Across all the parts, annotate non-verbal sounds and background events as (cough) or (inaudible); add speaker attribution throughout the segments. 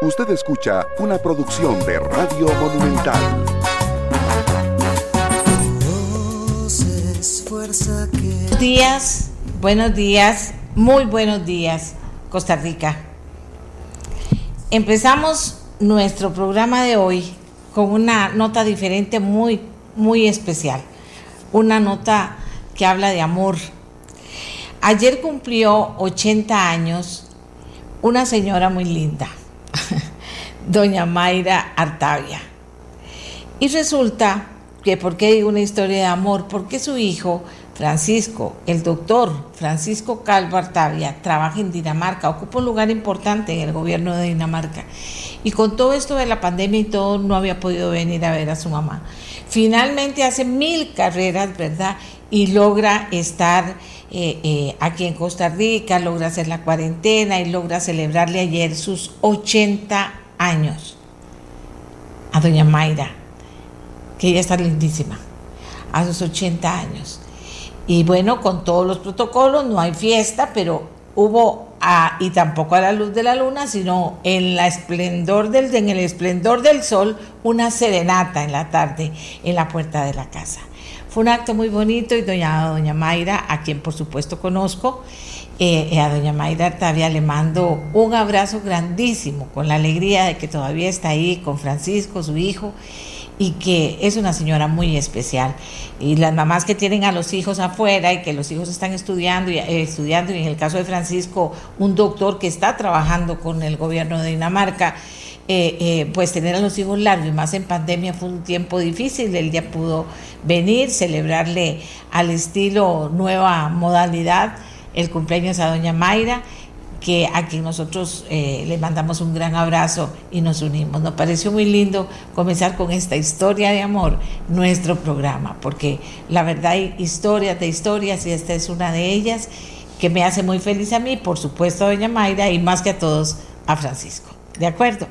Speaker 1: Usted escucha una producción de Radio Monumental.
Speaker 2: Buenos días, buenos días, muy buenos días, Costa Rica. Empezamos nuestro programa de hoy con una nota diferente muy, muy especial. Una nota que habla de amor. Ayer cumplió 80 años una señora muy linda (laughs) doña Mayra Artavia. Y resulta que, ¿por qué digo una historia de amor? Porque su hijo, Francisco, el doctor Francisco Calvo Artavia, trabaja en Dinamarca, ocupa un lugar importante en el gobierno de Dinamarca. Y con todo esto de la pandemia y todo, no había podido venir a ver a su mamá. Finalmente hace mil carreras, ¿verdad? Y logra estar eh, eh, aquí en Costa Rica, logra hacer la cuarentena y logra celebrarle ayer sus 80 años a doña Mayra, que ella está lindísima, a sus 80 años. Y bueno, con todos los protocolos, no hay fiesta, pero hubo, y tampoco a la luz de la luna, sino en, la esplendor del, en el esplendor del sol, una serenata en la tarde en la puerta de la casa. Fue un acto muy bonito y doña, doña Mayra, a quien por supuesto conozco, eh, eh, a doña Mayra todavía le mando un abrazo grandísimo, con la alegría de que todavía está ahí con Francisco, su hijo, y que es una señora muy especial. Y las mamás que tienen a los hijos afuera y que los hijos están estudiando y, eh, estudiando, y en el caso de Francisco, un doctor que está trabajando con el gobierno de Dinamarca, pues tener a los hijos largos y más en pandemia fue un tiempo difícil. Él ya pudo venir, celebrarle al estilo nueva modalidad el cumpleaños a doña Mayra, que a quien nosotros eh, le mandamos un gran abrazo y nos unimos. Nos pareció muy lindo comenzar con esta historia de amor, nuestro programa, porque la verdad hay historias de historias y esta es una de ellas que me hace muy feliz a mí, por supuesto a doña Mayra y más que a todos a Francisco. ¿De acuerdo?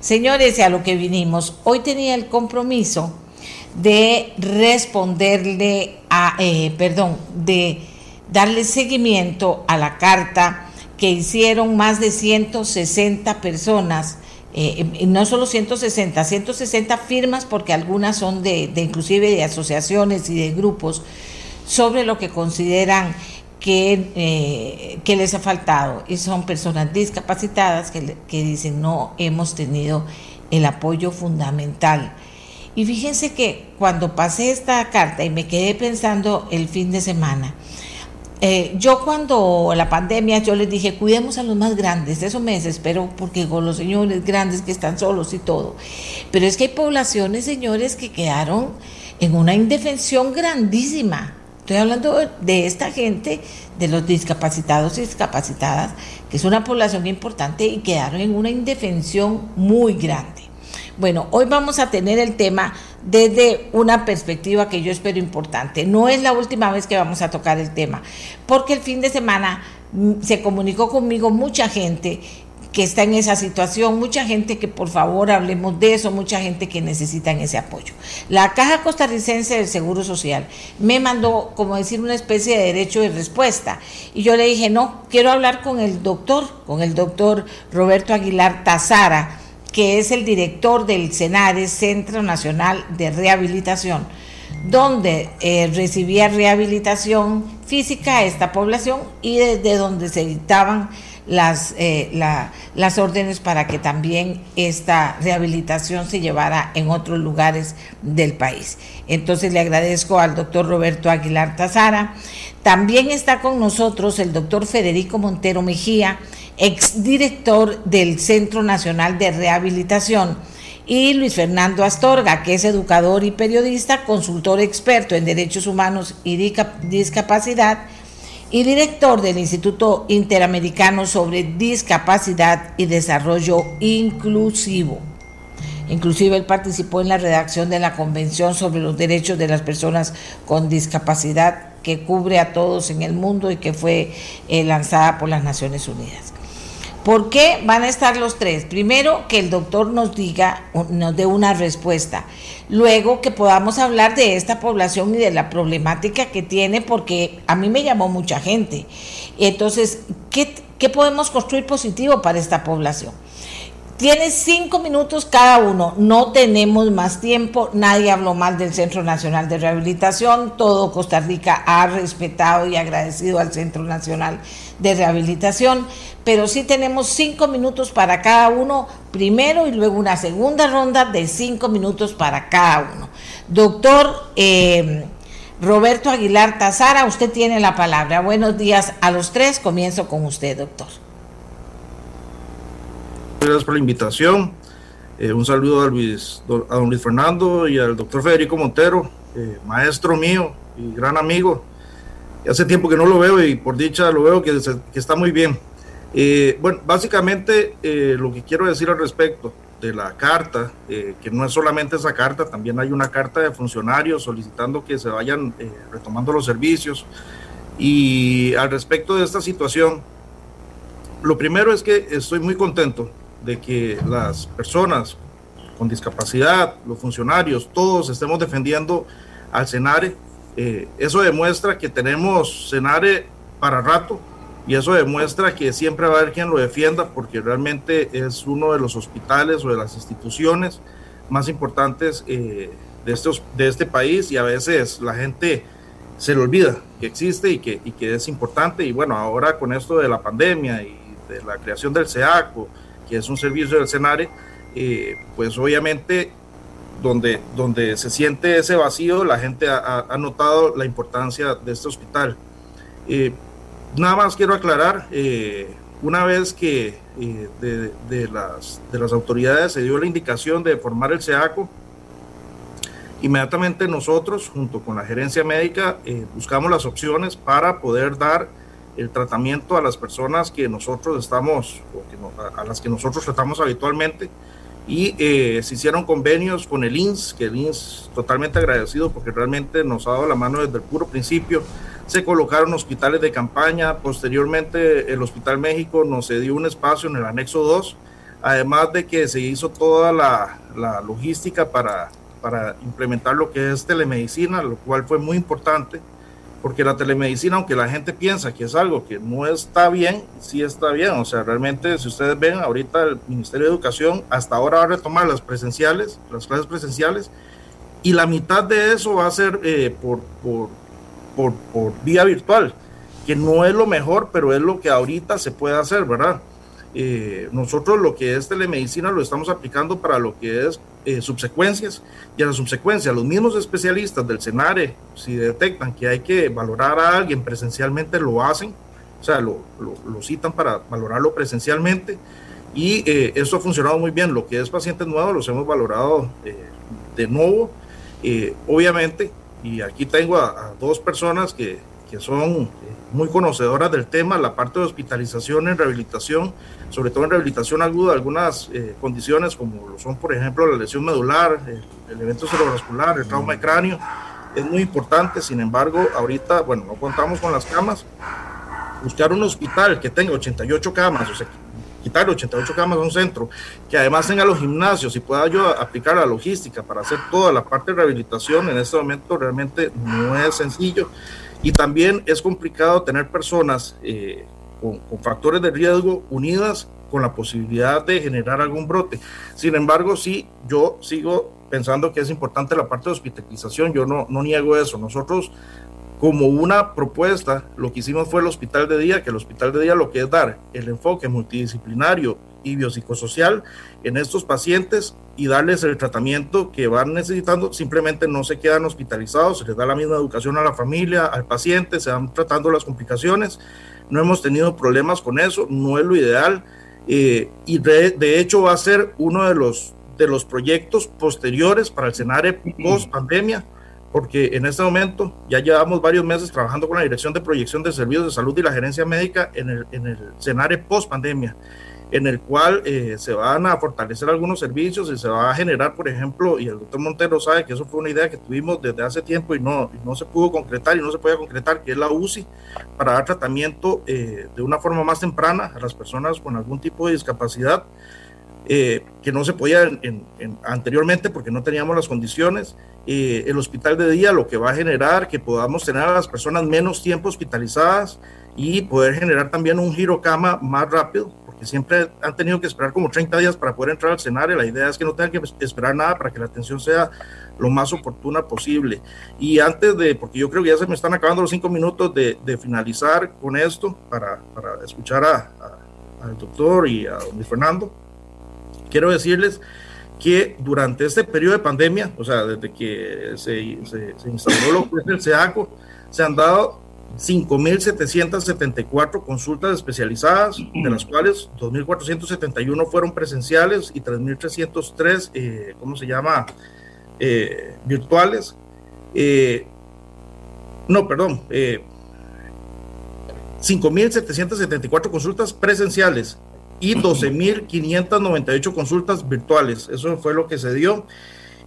Speaker 2: Señores, a lo que vinimos, hoy tenía el compromiso de responderle a, eh, perdón, de darle seguimiento a la carta que hicieron más de 160 personas, eh, no solo 160, 160 firmas porque algunas son de, de, inclusive de asociaciones y de grupos sobre lo que consideran que, eh, que les ha faltado y son personas discapacitadas que, que dicen no hemos tenido el apoyo fundamental. Y fíjense que cuando pasé esta carta y me quedé pensando el fin de semana, eh, yo cuando la pandemia, yo les dije, cuidemos a los más grandes, eso me desesperó porque con los señores grandes que están solos y todo. Pero es que hay poblaciones, señores, que quedaron en una indefensión grandísima. Estoy hablando de esta gente, de los discapacitados y discapacitadas, que es una población importante y quedaron en una indefensión muy grande. Bueno, hoy vamos a tener el tema desde una perspectiva que yo espero importante. No es la última vez que vamos a tocar el tema, porque el fin de semana mm, se comunicó conmigo mucha gente que está en esa situación, mucha gente que por favor hablemos de eso, mucha gente que necesita ese apoyo. La Caja Costarricense del Seguro Social me mandó, como decir, una especie de derecho de respuesta. Y yo le dije, no, quiero hablar con el doctor, con el doctor Roberto Aguilar Tazara que es el director del CENARES, Centro Nacional de Rehabilitación, donde eh, recibía rehabilitación física a esta población y desde donde se dictaban las, eh, las órdenes para que también esta rehabilitación se llevara en otros lugares del país. Entonces le agradezco al doctor Roberto Aguilar Tazara. También está con nosotros el doctor Federico Montero Mejía, exdirector del Centro Nacional de Rehabilitación, y Luis Fernando Astorga, que es educador y periodista, consultor experto en derechos humanos y discapacidad, y director del Instituto Interamericano sobre Discapacidad y Desarrollo Inclusivo. Inclusive él participó en la redacción de la Convención sobre los Derechos de las Personas con Discapacidad que cubre a todos en el mundo y que fue eh, lanzada por las Naciones Unidas. ¿Por qué van a estar los tres? Primero, que el doctor nos diga, nos dé una respuesta. Luego, que podamos hablar de esta población y de la problemática que tiene, porque a mí me llamó mucha gente. Entonces, ¿qué, qué podemos construir positivo para esta población? Tiene cinco minutos cada uno. No tenemos más tiempo. Nadie habló mal del Centro Nacional de Rehabilitación. Todo Costa Rica ha respetado y agradecido al Centro Nacional de Rehabilitación. Pero sí tenemos cinco minutos para cada uno primero y luego una segunda ronda de cinco minutos para cada uno. Doctor eh, Roberto Aguilar Tazara, usted tiene la palabra. Buenos días a los tres. Comienzo con usted, doctor.
Speaker 3: Gracias por la invitación. Eh, un saludo a, Luis, a don Luis Fernando y al doctor Federico Montero, eh, maestro mío y gran amigo. Hace tiempo que no lo veo y por dicha lo veo que, está muy bien. Eh, bueno, básicamente lo que quiero decir al respecto de la carta, que no es solamente esa carta, también hay una carta de funcionarios solicitando que se vayan retomando los servicios. Y al respecto de esta situación, lo primero es que estoy muy contento de que las personas con discapacidad, los funcionarios, todos estemos defendiendo al Senare. Eh, eso demuestra que tenemos Senare para rato y eso demuestra que siempre va a haber quien lo defienda porque realmente es uno de los hospitales o de las instituciones más importantes eh, de, estos, de este país y a veces la gente se le olvida que existe y que, y que es importante y bueno, ahora con esto de la pandemia y de la creación del SEACO, que es un servicio del CENARE, eh, pues obviamente donde, donde se siente ese vacío, la gente ha, notado la importancia de este hospital. Eh, nada más quiero aclarar, eh, una vez que de, de, las, de las autoridades se dio la indicación de formar el SEACO, inmediatamente nosotros, junto con la gerencia médica, buscamos las opciones para poder dar el tratamiento a las personas que nosotros estamos, o a las que nosotros tratamos habitualmente. Y eh, se hicieron convenios con el INS, que el INS totalmente agradecido porque realmente nos ha dado la mano desde el puro principio. Se colocaron hospitales de campaña, posteriormente el Hospital México nos dio un espacio en el anexo 2, además de que se hizo toda la, la logística para, para implementar lo que es telemedicina, lo cual fue muy importante porque la telemedicina, aunque la gente piensa que es algo que no está bien, sí está bien. O sea, realmente, si ustedes ven, ahorita el Ministerio de Educación hasta ahora va a retomar las presenciales, las clases presenciales, y la mitad de eso va a ser eh, por, por, por, por, vía virtual, que no es lo mejor, pero es lo que ahorita se puede hacer, ¿verdad? Eh, nosotros lo que es telemedicina lo estamos aplicando para lo que es eh, subsecuencias. Y a la subsecuencia los mismos especialistas del CENARE, si detectan que hay que valorar a alguien presencialmente, lo hacen, o sea, lo, lo, citan para valorarlo presencialmente. Y eh, esto ha funcionado muy bien. Lo que es pacientes nuevos los hemos valorado de nuevo, obviamente, y aquí tengo a dos personas que que son muy conocedoras del tema, la parte de hospitalización en rehabilitación, sobre todo en rehabilitación aguda, algunas eh, condiciones como lo son, por ejemplo, la lesión medular, el, evento cerebrovascular, el trauma de cráneo, es muy importante. Sin embargo, ahorita, bueno, no contamos con las camas. Buscar un hospital que tenga 88 camas, o sea, quitar 88 camas a un centro, que además tenga los gimnasios y pueda yo aplicar la logística para hacer toda la parte de rehabilitación, en este momento realmente no es sencillo. Y también es complicado tener personas eh, con, factores de riesgo unidas con la posibilidad de generar algún brote. Sin embargo, sí, yo sigo pensando que es importante la parte de hospitalización, yo no, no niego eso. Nosotros, como una propuesta, lo que hicimos fue el hospital de día, que el hospital de día lo que es dar el enfoque multidisciplinario y biopsicosocial en estos pacientes y darles el tratamiento que van necesitando. Simplemente no se quedan hospitalizados, se les da la misma educación a la familia, al paciente, se van tratando las complicaciones. No hemos tenido problemas con eso, no es lo ideal. Eh, y de, hecho va a ser uno de los, de los proyectos posteriores para el escenario post pandemia, porque en este momento ya llevamos varios meses trabajando con la Dirección de Proyección de Servicios de Salud y la Gerencia Médica en el, en escenario post pandemia en el cual eh, se van a fortalecer algunos servicios y se va a generar, por ejemplo, y el doctor Montero sabe que eso fue una idea que tuvimos desde hace tiempo y no, no se pudo concretar y no se puede concretar, que es la UCI, para dar tratamiento eh, de una forma más temprana a las personas con algún tipo de discapacidad. Eh, que no se podía anteriormente porque no teníamos las condiciones. el hospital de día lo que va a generar que podamos tener a las personas menos tiempo hospitalizadas y poder generar también un giro cama más rápido porque siempre han tenido que esperar como 30 días para poder entrar al escenario. La idea es que no tengan que esperar nada para que la atención sea lo más oportuna posible. Y antes de, porque yo creo que ya se me están acabando los cinco minutos de, finalizar con esto, para, para escuchar a, al doctor y a don Fernando, quiero decirles que durante este periodo de pandemia, o sea, desde que se, se, instaló lo que es el SEACO, se han dado 5.774 consultas especializadas, de las cuales 2.471 fueron presenciales y 3.303, eh, ¿cómo se llama?, eh, virtuales. Eh, no, perdón, 5.774 eh, consultas presenciales y 12.598 consultas virtuales. Eso fue lo que se dio.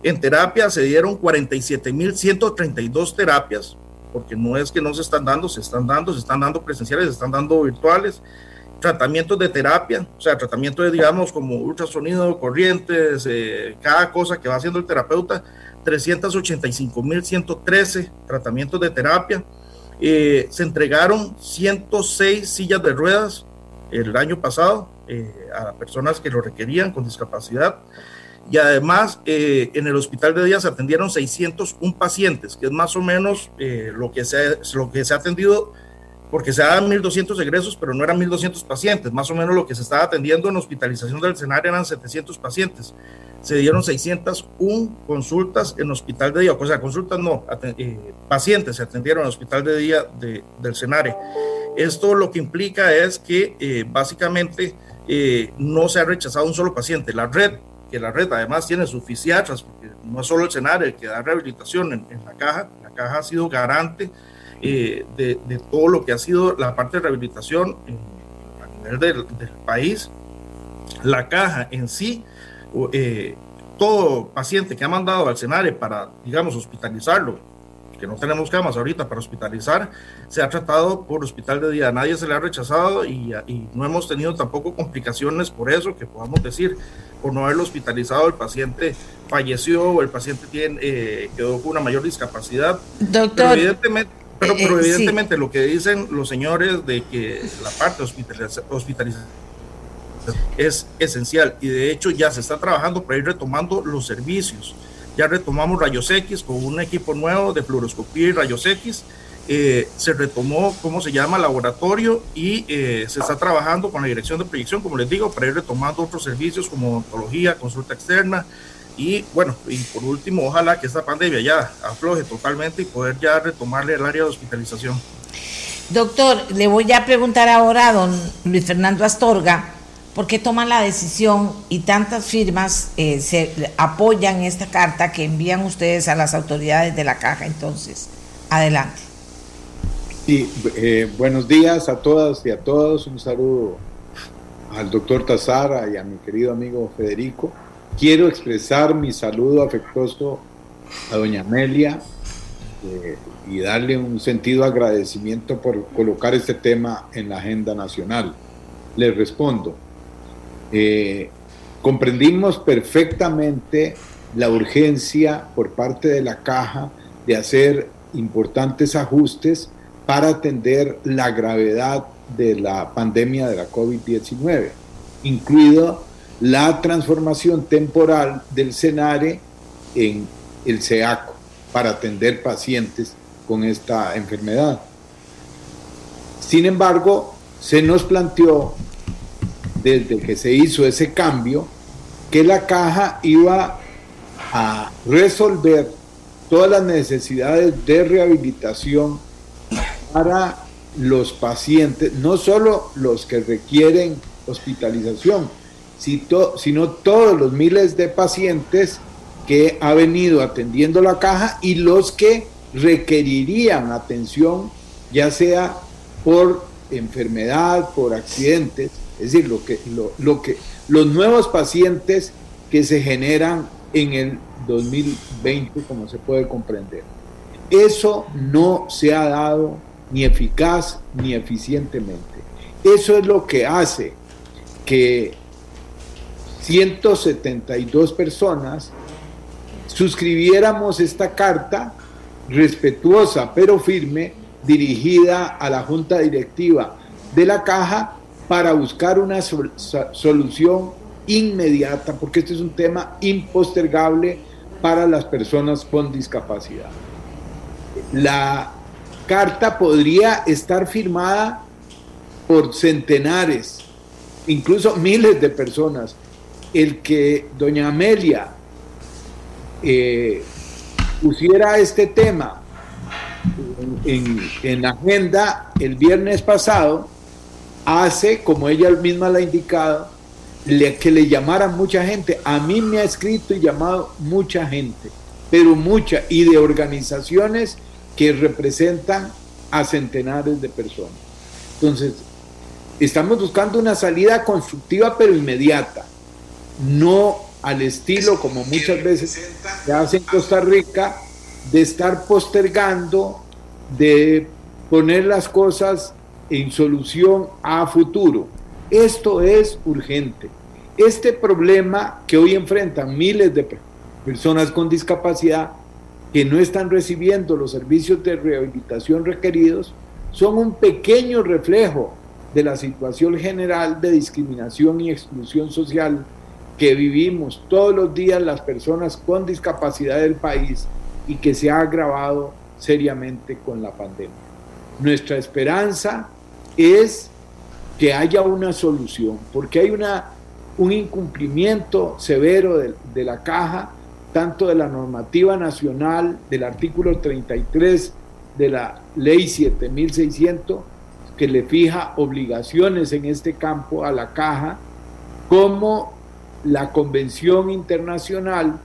Speaker 3: En terapia se dieron 47.132 terapias, porque no es que no se están dando, se están dando, se están dando presenciales, se están dando virtuales. Tratamientos de terapia, o sea, tratamiento de, digamos, como ultrasonido, corrientes, eh, cada cosa que va haciendo el terapeuta, 385.113 tratamientos de terapia. Eh, se entregaron 106 sillas de ruedas el año pasado eh, a personas que lo requerían con discapacidad. Y además, eh, en el hospital de día se atendieron 601 pacientes, que es más o menos lo, que se, lo que se ha atendido, porque se dan 1.200 egresos, pero no eran 1.200 pacientes. Más o menos lo que se estaba atendiendo en hospitalización del escenario eran 700 pacientes se dieron 601 consultas en hospital de día, o sea, consultas no, eh, pacientes se atendieron en hospital de día del CENARE. Esto lo que implica es que eh, básicamente eh, no se ha rechazado un solo paciente. La red, que la red además tiene sus fisiatras, porque no es solo el CENARE el que da rehabilitación en, la caja, la caja ha sido garante de, de, todo lo que ha sido la parte de rehabilitación a nivel del, del país. La caja en sí eh, todo paciente que ha mandado al CENARE para, digamos, hospitalizarlo, que no tenemos camas ahorita para hospitalizar, se ha tratado por hospital de día. Nadie se le ha rechazado y, no hemos tenido tampoco complicaciones por eso, que podamos decir, por no haberlo hospitalizado, el paciente falleció o el paciente tiene, eh, quedó con una mayor discapacidad.
Speaker 2: Doctor.
Speaker 3: Pero evidentemente, pero, eh, evidentemente lo que dicen los señores de que la parte hospitalización es esencial y de hecho ya se está trabajando para ir retomando los servicios. Ya retomamos rayos X con un equipo nuevo de fluoroscopía y rayos X. Eh, se retomó, ¿cómo se llama?, laboratorio y eh, se está trabajando con la dirección de proyección, como les digo, para ir retomando otros servicios como odontología, consulta externa y bueno, y por último, ojalá que esta pandemia ya afloje totalmente y poder ya retomarle el área de hospitalización.
Speaker 2: Doctor, le voy a preguntar ahora a don Luis Fernando Astorga ¿Por qué toman la decisión y tantas firmas eh, se apoyan esta carta que envían ustedes a las autoridades de la caja? Entonces, adelante.
Speaker 4: Sí, eh, buenos días a todas y a todos. Un saludo al doctor Tazara y a mi querido amigo Federico. Quiero expresar mi saludo afectuoso a doña Amelia eh, y darle un sentido agradecimiento por colocar este tema en la agenda nacional. Le respondo, eh, comprendimos perfectamente la urgencia por parte de la caja de hacer importantes ajustes para atender la gravedad de la pandemia de la COVID-19, incluido la transformación temporal del CENARE en el CEACO para atender pacientes con esta enfermedad. Sin embargo, se nos planteó desde que se hizo ese cambio, que la caja iba a resolver todas las necesidades de rehabilitación para los pacientes, no solo los que requieren hospitalización, sino todos los miles de pacientes que ha venido atendiendo la caja y los que requerirían atención, ya sea por enfermedad, por accidentes, es decir, lo que, lo, que, los nuevos pacientes que se generan en el 2020, como se puede comprender. Eso no se ha dado ni eficaz ni eficientemente. Eso es lo que hace que 172 personas suscribiéramos esta carta respetuosa pero firme dirigida a la junta directiva de la caja para buscar una solución inmediata, porque este es un tema impostergable para las personas con discapacidad. La carta podría estar firmada por centenares, incluso miles de personas. El que doña Amelia eh, pusiera este tema en, en, la agenda el viernes pasado, hace, como ella misma la ha indicado, que le llamara mucha gente. A mí me ha escrito y llamado mucha gente, pero mucha, y de organizaciones que representan a centenares de personas. Entonces, estamos buscando una salida constructiva pero inmediata, no al estilo como muchas veces se hace en Costa Rica, de estar postergando, de poner las cosas en solución a futuro. Esto es urgente. Este problema que hoy enfrentan miles de personas con discapacidad que no están recibiendo los servicios de rehabilitación requeridos son un pequeño reflejo de la situación general de discriminación y exclusión social que vivimos todos los días las personas con discapacidad del país y que se ha agravado seriamente con la pandemia. Nuestra esperanza es que haya una solución, porque hay una, un incumplimiento severo de, de la caja tanto de la normativa nacional, del artículo 33 de la ley 7600, que le fija obligaciones en este campo a la caja, como la Convención Internacional,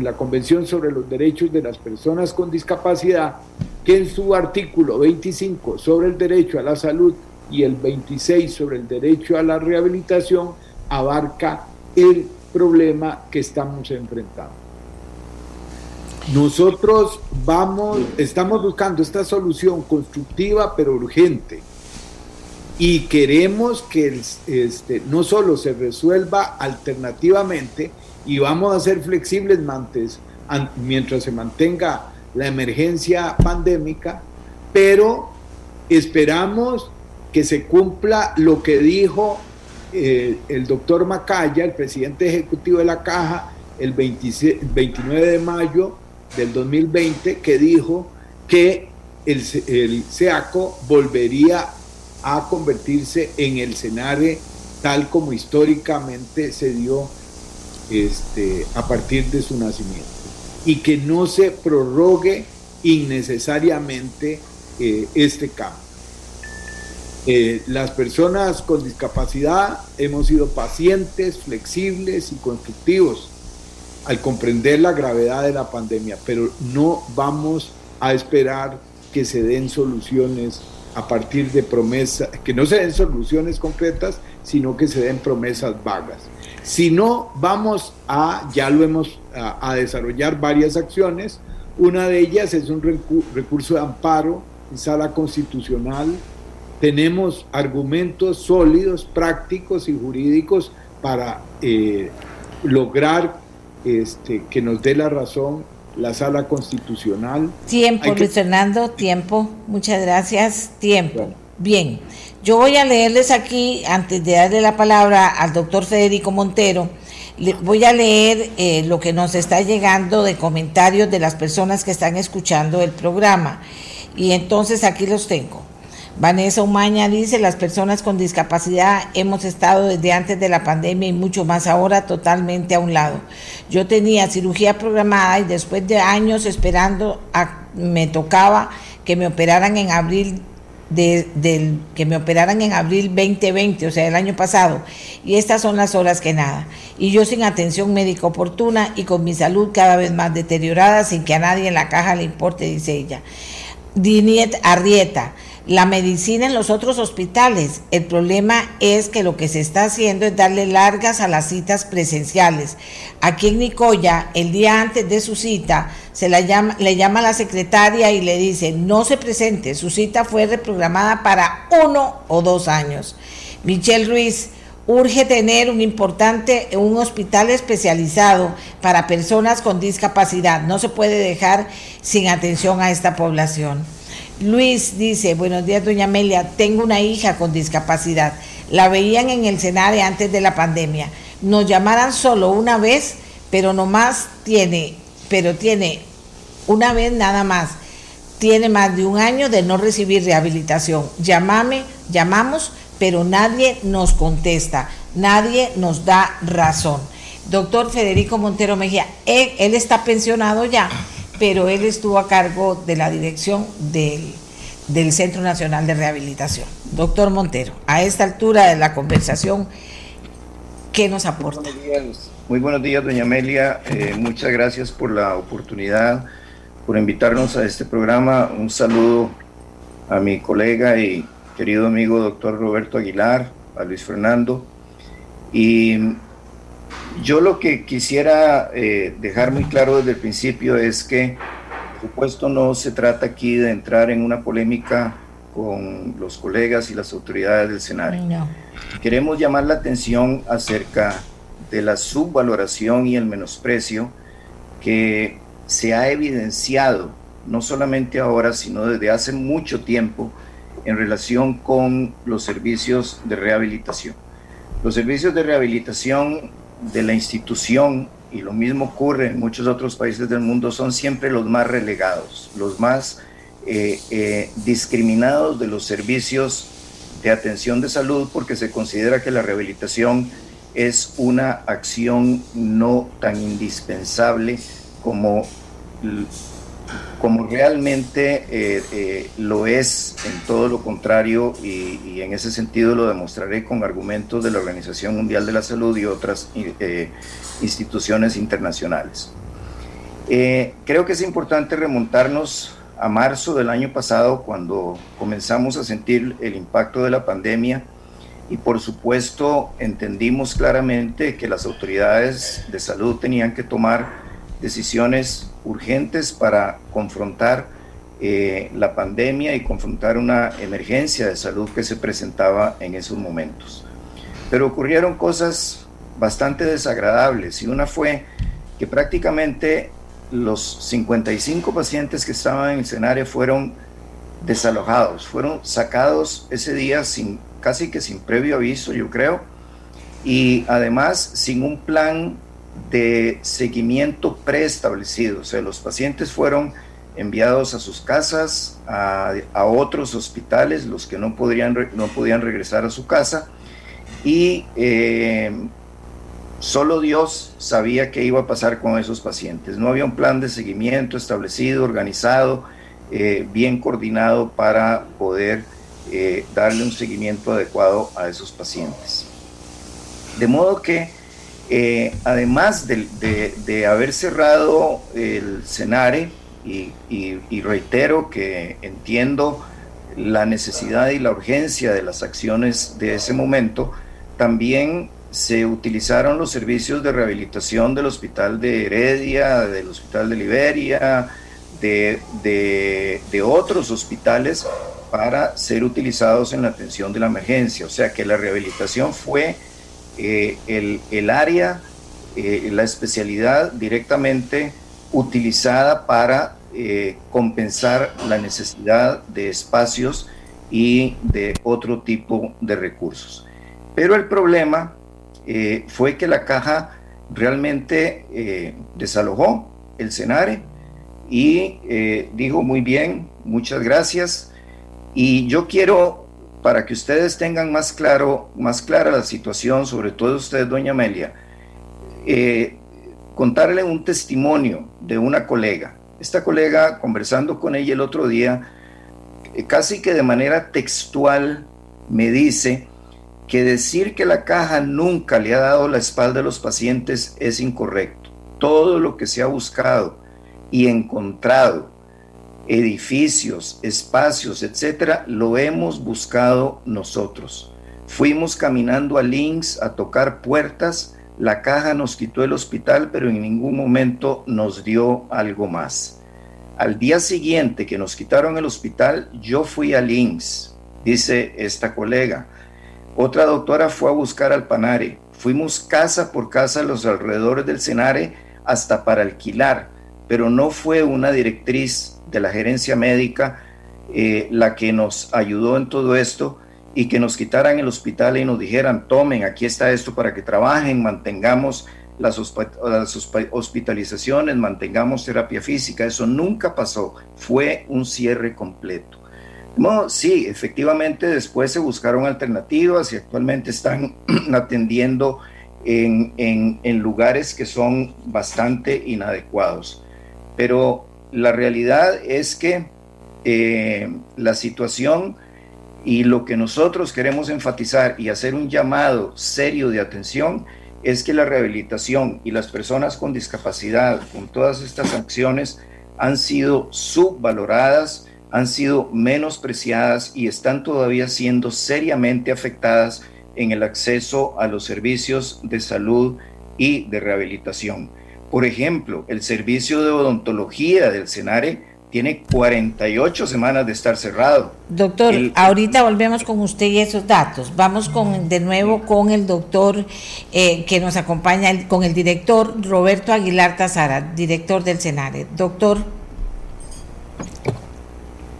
Speaker 4: la Convención sobre los Derechos de las Personas con Discapacidad, que en su artículo 25 sobre el derecho a la salud y el 26 sobre el derecho a la rehabilitación abarca el problema que estamos enfrentando. Nosotros vamos, estamos buscando esta solución constructiva pero urgente y queremos que este, no solo se resuelva alternativamente y vamos a ser flexibles mientras se mantenga la emergencia pandémica, pero esperamos que se cumpla lo que dijo eh, el doctor Macaya, el presidente ejecutivo de la Caja, el 29 de mayo del 2020, que dijo que el, el SEACO volvería a convertirse en el escenario tal como históricamente se dio este, a partir de su nacimiento y que no se prorrogue innecesariamente eh, este cambio. Eh, las personas con discapacidad hemos sido pacientes, flexibles y constructivos al comprender la gravedad de la pandemia, pero no vamos a esperar que se den soluciones a partir de promesas, que no se den soluciones concretas, sino que se den promesas vagas. Si no, vamos a, ya lo hemos, a, desarrollar varias acciones. Una de ellas es un recurso de amparo en sala constitucional tenemos argumentos sólidos, prácticos y jurídicos para eh, lograr este, que nos dé la razón la sala constitucional.
Speaker 2: Tiempo, Luis Fernando, tiempo. Muchas gracias. Tiempo. Bien, yo voy a leerles aquí, antes de darle la palabra al doctor Federico Montero, voy a leer eh, lo que nos está llegando de comentarios de las personas que están escuchando el programa. Y entonces aquí los tengo. Vanessa Umaña dice, las personas con discapacidad hemos estado desde antes de la pandemia y mucho más ahora totalmente a un lado. Yo tenía cirugía programada y después de años esperando me tocaba que me operaran en abril de, que me operaran en abril 2020, o sea, el año pasado. Y estas son las horas que nada. Y yo sin atención médica oportuna y con mi salud cada vez más deteriorada sin que a nadie en la caja le importe, dice ella. Diniet Arrieta la medicina en los otros hospitales. El problema es que lo que se está haciendo es darle largas a las citas presenciales. Aquí en Nicoya, el día antes de su cita, se la llama, le llama la secretaria y le dice, no se presente, su cita fue reprogramada para uno o dos años. Michelle Ruiz, urge tener un importante, un hospital especializado para personas con discapacidad. No se puede dejar sin atención a esta población. Luis dice, buenos días, doña Amelia, tengo una hija con discapacidad. La veían en el Senare antes de la pandemia. Nos llamaran solo una vez, pero no más tiene, pero tiene una vez nada más. Tiene más de un año de no recibir rehabilitación. Llámame, llamamos, pero nadie nos contesta, nadie nos da razón. Doctor Federico Montero Mejía, él está pensionado ya pero él estuvo a cargo de la dirección del, Centro Nacional de Rehabilitación. Doctor Montero, a esta altura de la conversación, ¿qué nos aporta?
Speaker 5: Muy buenos días, Muy buenos días doña Amelia. Eh, muchas gracias por la oportunidad, por invitarnos a este programa. Un saludo a mi colega y querido amigo doctor Roberto Aguilar, a Luis Fernando. Y yo lo que quisiera eh, dejar muy claro desde el principio es que, por supuesto, no se trata aquí de entrar en una polémica con los colegas y las autoridades del Senado. Queremos llamar la atención acerca de la subvaloración y el menosprecio que se ha evidenciado, no solamente ahora, sino desde hace mucho tiempo, en relación con los servicios de rehabilitación. Los servicios de rehabilitación de la institución, y lo mismo ocurre en muchos otros países del mundo, son siempre los más relegados, los más eh, eh, discriminados de los servicios de atención de salud porque se considera que la rehabilitación es una acción no tan indispensable como como realmente eh, eh, lo es en todo lo contrario y, en ese sentido lo demostraré con argumentos de la Organización Mundial de la Salud y otras eh, instituciones internacionales. creo que es importante remontarnos a marzo del año pasado cuando comenzamos a sentir el impacto de la pandemia y por supuesto entendimos claramente que las autoridades de salud tenían que tomar decisiones urgentes para confrontar eh, la pandemia y confrontar una emergencia de salud que se presentaba en esos momentos. Pero ocurrieron cosas bastante desagradables y una fue que prácticamente los 55 pacientes que estaban en el escenario fueron desalojados, fueron sacados ese día sin casi que sin previo aviso, yo creo, y además sin un plan de seguimiento preestablecido. O sea, los pacientes fueron enviados a sus casas, a, otros hospitales, los que no, podrían, no podían regresar a su casa, y eh, solo Dios sabía qué iba a pasar con esos pacientes. No había un plan de seguimiento establecido, organizado, eh, bien coordinado para poder eh, darle un seguimiento adecuado a esos pacientes. De modo que eh, además de, haber cerrado el CENARE, y, reitero que entiendo la necesidad y la urgencia de las acciones de ese momento, también se utilizaron los servicios de rehabilitación del Hospital de Heredia, del Hospital de Liberia, de, de, otros hospitales para ser utilizados en la atención de la emergencia. O sea que la rehabilitación fue eh, el, área, eh, la especialidad directamente utilizada para eh, compensar la necesidad de espacios y de otro tipo de recursos. Pero el problema fue que la caja realmente desalojó el CENARE y dijo muy bien, muchas gracias. Y yo quiero para que ustedes tengan más claro, más clara la situación, sobre todo usted, doña Amelia, eh, contarle un testimonio de una colega. Esta colega, conversando con ella el otro día, eh, casi que de manera textual me dice que decir que la caja nunca le ha dado la espalda a los pacientes es incorrecto. Todo lo que se ha buscado y encontrado edificios, espacios, etcétera, lo hemos buscado nosotros. Fuimos caminando a Links a tocar puertas, la caja nos quitó el hospital, pero en ningún momento nos dio algo más. Al día siguiente que nos quitaron el hospital, yo fui a Links, dice esta colega. Otra doctora fue a buscar al Panare. Fuimos casa por casa a los alrededores del Senare hasta para alquilar, pero no fue una directriz de la gerencia médica eh, la que nos ayudó en todo esto y que nos quitaran el hospital y nos dijeran, tomen, aquí está esto para que trabajen, mantengamos las, hospitalizaciones, mantengamos terapia física. Eso nunca pasó, fue un cierre completo. No, sí, efectivamente después se buscaron alternativas y actualmente están (clears throat) atendiendo en, en, lugares que son bastante inadecuados. Pero la realidad es que eh, la situación y lo que nosotros queremos enfatizar y hacer un llamado serio de atención es que la rehabilitación y las personas con discapacidad, con todas estas acciones, han sido subvaloradas, han sido menospreciadas y están todavía siendo seriamente afectadas en el acceso a los servicios de salud y de rehabilitación. Por ejemplo, el servicio de odontología del CENARE tiene 48 semanas de estar cerrado.
Speaker 2: Doctor, ahorita volvemos con usted y esos datos. Vamos con de nuevo con el doctor eh, que nos acompaña, con el director Roberto Aguilar Tazara, director del CENARE. Doctor.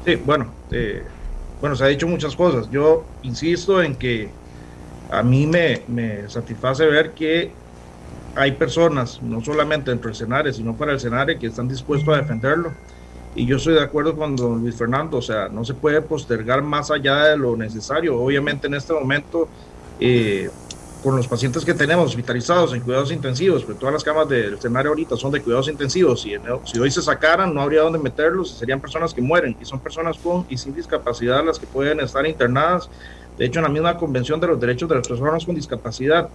Speaker 3: Sí, bueno, eh, bueno, se ha dicho muchas cosas. Yo insisto en que a mí me, me satisface ver que hay personas, no solamente dentro del CENARE, sino para el CENARE, que están dispuestos a defenderlo y yo estoy de acuerdo con don Luis Fernando, o sea, no se puede postergar más allá de lo necesario. Obviamente en este momento, eh, con los pacientes que tenemos hospitalizados en cuidados intensivos, porque todas las camas del escenario ahorita son de cuidados intensivos, y si hoy se sacaran no habría dónde meterlos, serían personas que mueren, y son personas con y sin discapacidad las que pueden estar internadas. De hecho, en la misma Convención de los Derechos de las Personas con Discapacidad,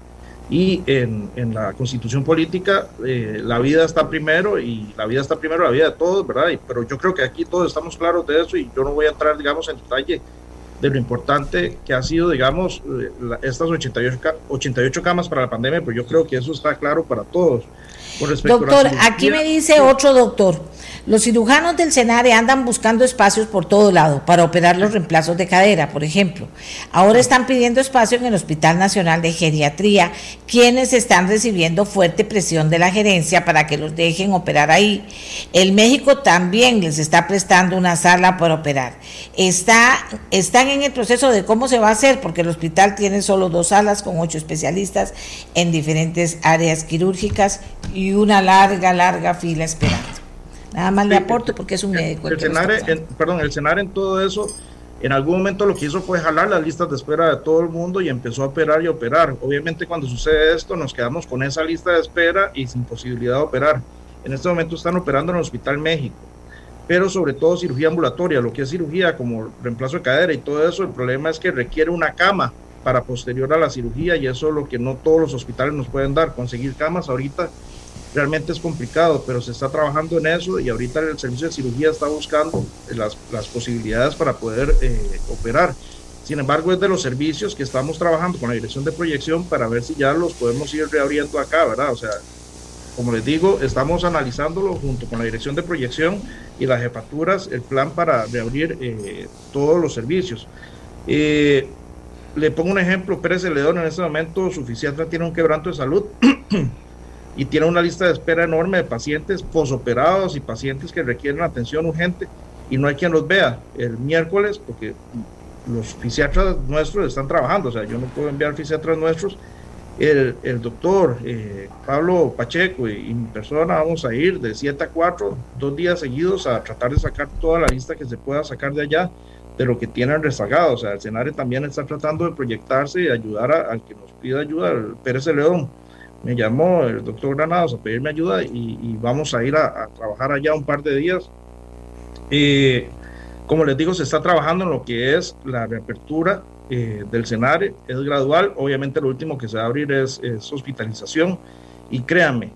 Speaker 3: y en, en la constitución política eh, la vida está primero y la vida está primero la vida de todos, ¿verdad? pero yo creo que aquí todos estamos claros de eso y yo no voy a entrar, digamos, en detalle de lo importante que ha sido, digamos, eh, estas 88, 88 camas para la pandemia, pero yo creo que eso está claro para todos.
Speaker 2: Doctor, aquí me dice otro doctor. Los cirujanos del Senare andan buscando espacios por todo lado para operar los reemplazos de cadera, por ejemplo. Ahora están pidiendo espacio en el Hospital Nacional de Geriatría, quienes están recibiendo fuerte presión de la gerencia para que los dejen operar ahí. El México también les está prestando una sala para operar. Está, están en el proceso de cómo se va a hacer, porque el hospital tiene solo dos salas con ocho especialistas en diferentes áreas quirúrgicas y una larga, larga fila esperando. Nada más le aporto porque es un médico.
Speaker 3: El, el perdón, el cenar en todo eso, en algún momento lo que hizo fue jalar las listas de espera de todo el mundo y empezó a operar y operar. Obviamente cuando sucede esto nos quedamos con esa lista de espera y sin posibilidad de operar. En este momento están operando en el Hospital México, pero sobre todo cirugía ambulatoria, lo que es cirugía como reemplazo de cadera y todo eso, el problema es que requiere una cama para posterior a la cirugía y eso es lo que no todos los hospitales nos pueden dar, conseguir camas ahorita realmente es complicado, pero se está trabajando en eso y ahorita el servicio de cirugía está buscando las, las posibilidades para poder eh, operar. Sin embargo, es de los servicios que estamos trabajando con la dirección de proyección para ver si ya los podemos ir reabriendo acá, ¿verdad? O sea, como les digo, estamos analizándolo junto con la dirección de proyección y las jefaturas, el plan para reabrir eh, todos los servicios. Eh, le pongo un ejemplo, Pérez León en este momento su tiene un quebranto de salud (clears throat) y tiene una lista de espera enorme de pacientes posoperados y pacientes que requieren atención urgente y no hay quien los vea el miércoles porque los fisiatras nuestros están trabajando, o sea, yo no puedo enviar fisiatras nuestros. El, el doctor eh, Pablo Pacheco y, mi persona vamos a ir de 7 a 4, dos días seguidos a tratar de sacar toda la lista que se pueda sacar de allá de lo que tienen rezagado. O sea, el Senare también está tratando de proyectarse y ayudar al que nos pida ayuda, el Pérez León me llamó el doctor Granados a pedirme ayuda y, vamos a ir a, trabajar allá un par de días. Eh, como les digo, se está trabajando en lo que es la reapertura eh, del CENARE, es gradual, obviamente lo último que se va a abrir es, hospitalización. Y créanme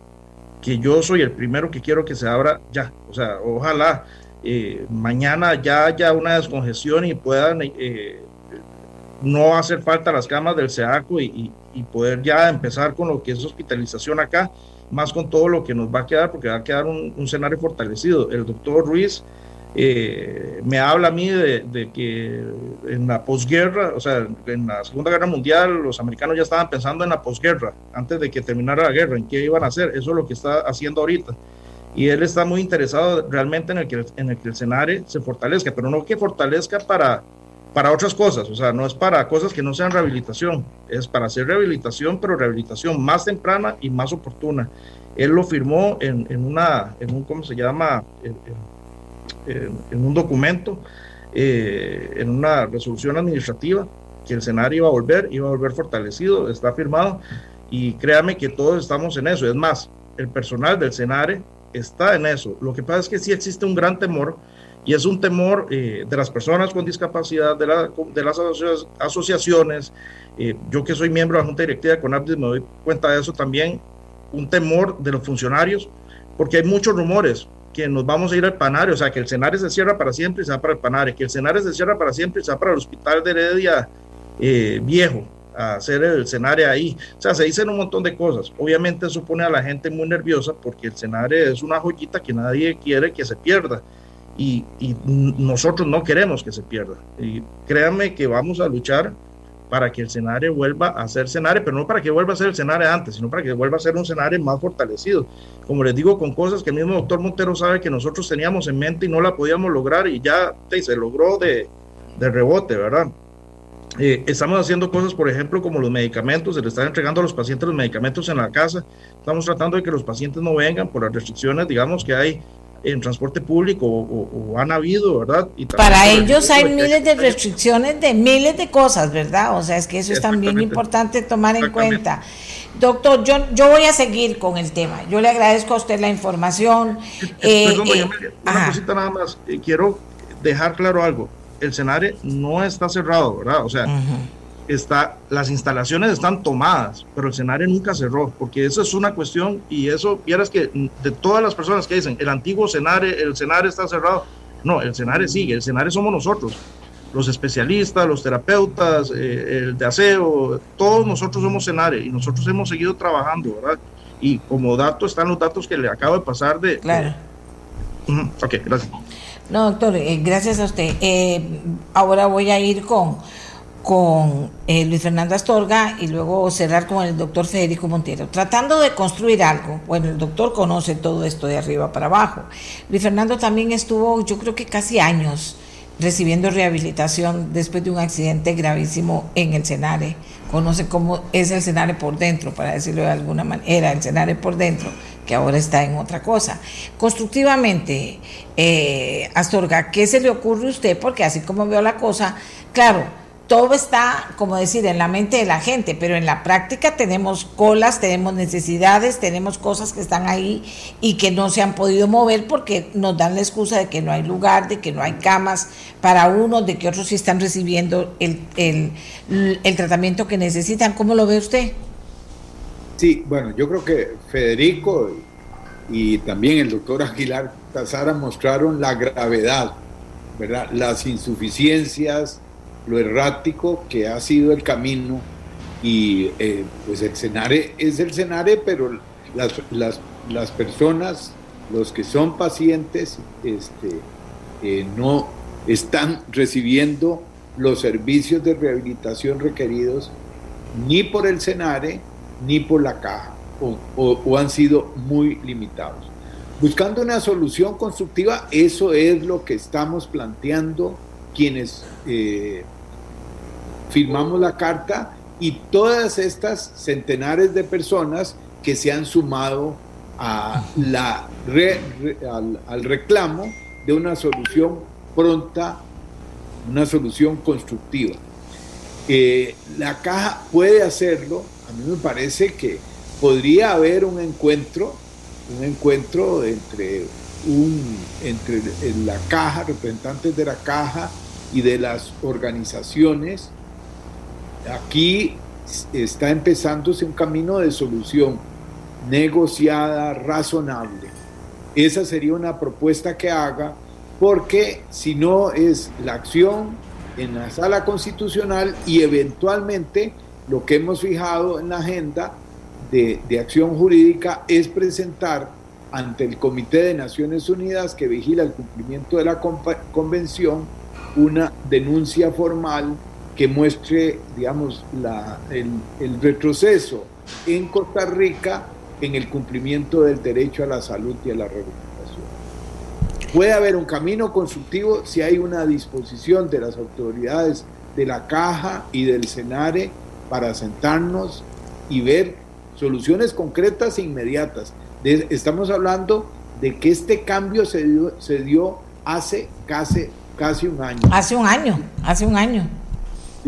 Speaker 3: que yo soy el primero que quiero que se abra ya, o sea, ojalá eh, mañana ya haya una descongestión y puedan no hacer falta las camas del SEACO y, poder ya empezar con lo que es hospitalización acá, más con todo lo que nos va a quedar, porque va a quedar un, escenario fortalecido. El doctor Ruiz eh, me habla a mí de, que en la posguerra, o sea, en la Segunda Guerra Mundial, los americanos ya estaban pensando en la posguerra, antes de que terminara la guerra, en qué iban a hacer. Eso es lo que está haciendo ahorita. y él está muy interesado realmente en el que, en el, que el Senare se fortalezca, pero no que fortalezca para, para otras cosas, o sea, no es para cosas que no sean rehabilitación, es para hacer rehabilitación, pero rehabilitación más temprana y más oportuna. Él lo firmó en, en una, en un, ¿cómo se llama? En, en un documento, eh, en una resolución administrativa, que el Senare iba a volver, iba a volver fortalecido, está firmado, y créame que todos estamos en eso. Es más, el personal del Senare está en eso. Lo que pasa es que sí existe un gran temor y es un temor eh, de las personas con discapacidad, de, la, de las asociaciones. Eh, yo que soy miembro de la Junta Directiva de CONAPDIS me doy cuenta de eso también, un temor de los funcionarios, porque hay muchos rumores que nos vamos a ir al Panare, o sea, que el Senare se cierra para siempre y se va para el Panare, que el Senare se cierra para siempre y se va para el Hospital de Heredia eh, Viejo, a hacer el escenario ahí. O sea, se dicen un montón de cosas. Obviamente eso pone a la gente muy nerviosa porque el escenario es una joyita que nadie quiere que se pierda. Y, nosotros no queremos que se pierda. Y créanme que vamos a luchar para que el escenario vuelva a ser escenario, pero no para que vuelva a ser el escenario antes, sino para que vuelva a ser un escenario más fortalecido. Como les digo, con cosas que el mismo doctor Montero sabe que nosotros teníamos en mente y no la podíamos lograr y ya se logró de, de rebote, ¿verdad? Eh, estamos haciendo cosas, por ejemplo, como los medicamentos, se le están entregando a los pacientes los medicamentos en la casa. Estamos tratando de que los pacientes no vengan por las restricciones, digamos, que hay en transporte público o, han habido, ¿verdad?
Speaker 2: Para ellos hay miles de restricciones de miles de cosas, ¿verdad? O sea, es que eso es también importante tomar en cuenta. Doctor, yo, yo voy a seguir con el tema. Yo le agradezco a usted la información.
Speaker 3: Eh, eh, una cosita nada más. quiero dejar claro algo el Senare no está cerrado, ¿verdad? O sea, está, las instalaciones están tomadas, pero el Senare nunca cerró, porque eso es una cuestión y eso, vieras que de todas las personas que dicen, el antiguo Senare, el Senare está cerrado, no, el Senare sigue, el Senare somos nosotros, los especialistas, los terapeutas, eh, el de aseo, todos nosotros somos Senare y nosotros hemos seguido trabajando, ¿verdad? Y como dato están los datos que le acabo de pasar de...
Speaker 2: Claro.
Speaker 3: ok, gracias.
Speaker 2: No, doctor, eh, gracias a usted. Eh, ahora voy a ir con, con eh, Luis Fernando Astorga y luego cerrar con el doctor Federico Montero, tratando de construir algo. Bueno, el doctor conoce todo esto de arriba para abajo. Luis Fernando también estuvo, yo creo que casi años, recibiendo rehabilitación después de un accidente gravísimo en el Senare. Conoce cómo es el Senare por dentro, para decirlo de alguna manera, el Senare por dentro que ahora está en otra cosa. Constructivamente, eh, Astorga, ¿qué se le ocurre a usted? Porque así como veo la cosa, claro, todo está, como decir, en la mente de la gente, pero en la práctica tenemos colas, tenemos necesidades, tenemos cosas que están ahí y que no se han podido mover porque nos dan la excusa de que no hay lugar, de que no hay camas para unos, de que otros sí están recibiendo el, el, tratamiento que necesitan. ¿Cómo lo ve usted?
Speaker 4: Sí, bueno, yo creo que Federico y también el doctor Aguilar Tazara mostraron la gravedad, ¿verdad? las insuficiencias, lo errático que ha sido el camino y eh, pues el Senare es el Senare, pero las, las, las personas, los que son pacientes, este, eh, no están recibiendo los servicios de rehabilitación requeridos ni por el Senare, ni por la caja o, han sido muy limitados. Buscando una solución constructiva, eso es lo que estamos planteando quienes eh, firmamos la carta y todas estas centenares de personas que se han sumado a la al, reclamo de una solución pronta, una solución constructiva. Eh, la caja puede hacerlo a mí me parece que podría haber un encuentro, un encuentro entre, la caja, representantes de la caja y de las organizaciones. Aquí está empezándose un camino de solución negociada, razonable. Esa sería una propuesta que haga, porque si no es la acción en la sala constitucional y eventualmente lo que hemos fijado en la agenda de, acción jurídica es presentar ante el Comité de Naciones Unidas que vigila el cumplimiento de la convención una denuncia formal que muestre, digamos, la, el, retroceso en Costa Rica en el cumplimiento del derecho a la salud y a la rehabilitación. Puede haber un camino constructivo si hay una disposición de las autoridades de la Caja y del Senare para sentarnos y ver soluciones concretas e inmediatas. estamos hablando de que este cambio se dio, se dio hace casi, casi un año.
Speaker 2: Hace un año, hace un año.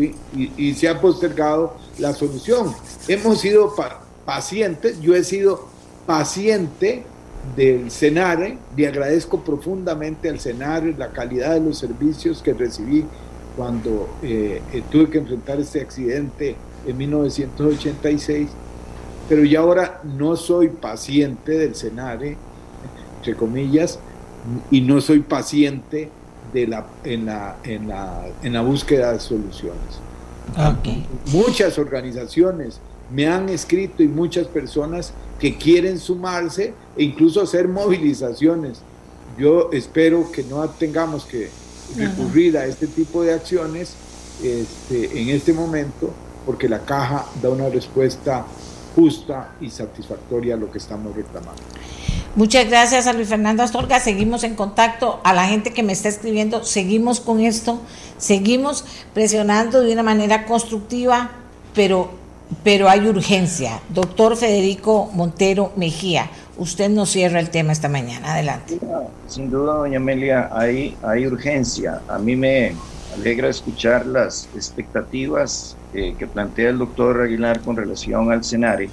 Speaker 4: Y, y, se ha postergado la solución. Hemos sido pacientes, yo he sido paciente del Senare, le agradezco profundamente al Senare la calidad de los servicios que recibí cuando eh, eh, tuve que enfrentar este accidente en 1986, pero ya ahora no soy paciente del Senare, entre comillas, y no soy paciente de la, en, la, en, la, en la búsqueda de soluciones. Muchas organizaciones me han escrito y muchas personas que quieren sumarse e incluso hacer movilizaciones. Yo espero que no tengamos que recurrir a este tipo de acciones este, en este momento, porque la caja da una respuesta justa y satisfactoria a lo que estamos reclamando.
Speaker 2: Muchas gracias a Luis Fernando Astorga. Seguimos en contacto. A la gente que me está escribiendo, seguimos con esto. Seguimos presionando de una manera constructiva, pero pero hay urgencia. Doctor Federico Montero Mejía, usted nos cierra el tema esta mañana. Adelante.
Speaker 5: Sin duda, doña Amelia, hay, hay urgencia. A mí me alegra escuchar las expectativas eh, que plantea el doctor Aguilar con relación al Senare,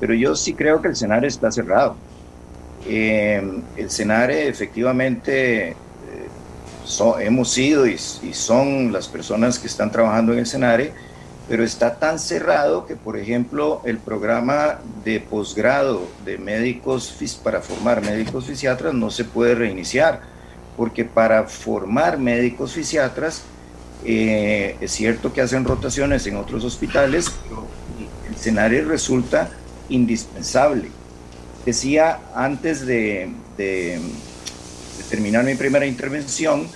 Speaker 5: pero yo sí creo que el Senare está cerrado. Eh, el Senare efectivamente eh, hemos sido y, son las personas que están trabajando en el Senare pero está tan cerrado que, por ejemplo, el programa de posgrado de médicos para formar médicos fisiatras no se puede reiniciar, porque para formar médicos fisiatras eh, es cierto que hacen rotaciones en otros hospitales, pero el escenario resulta indispensable. Decía antes de terminar mi primera intervención,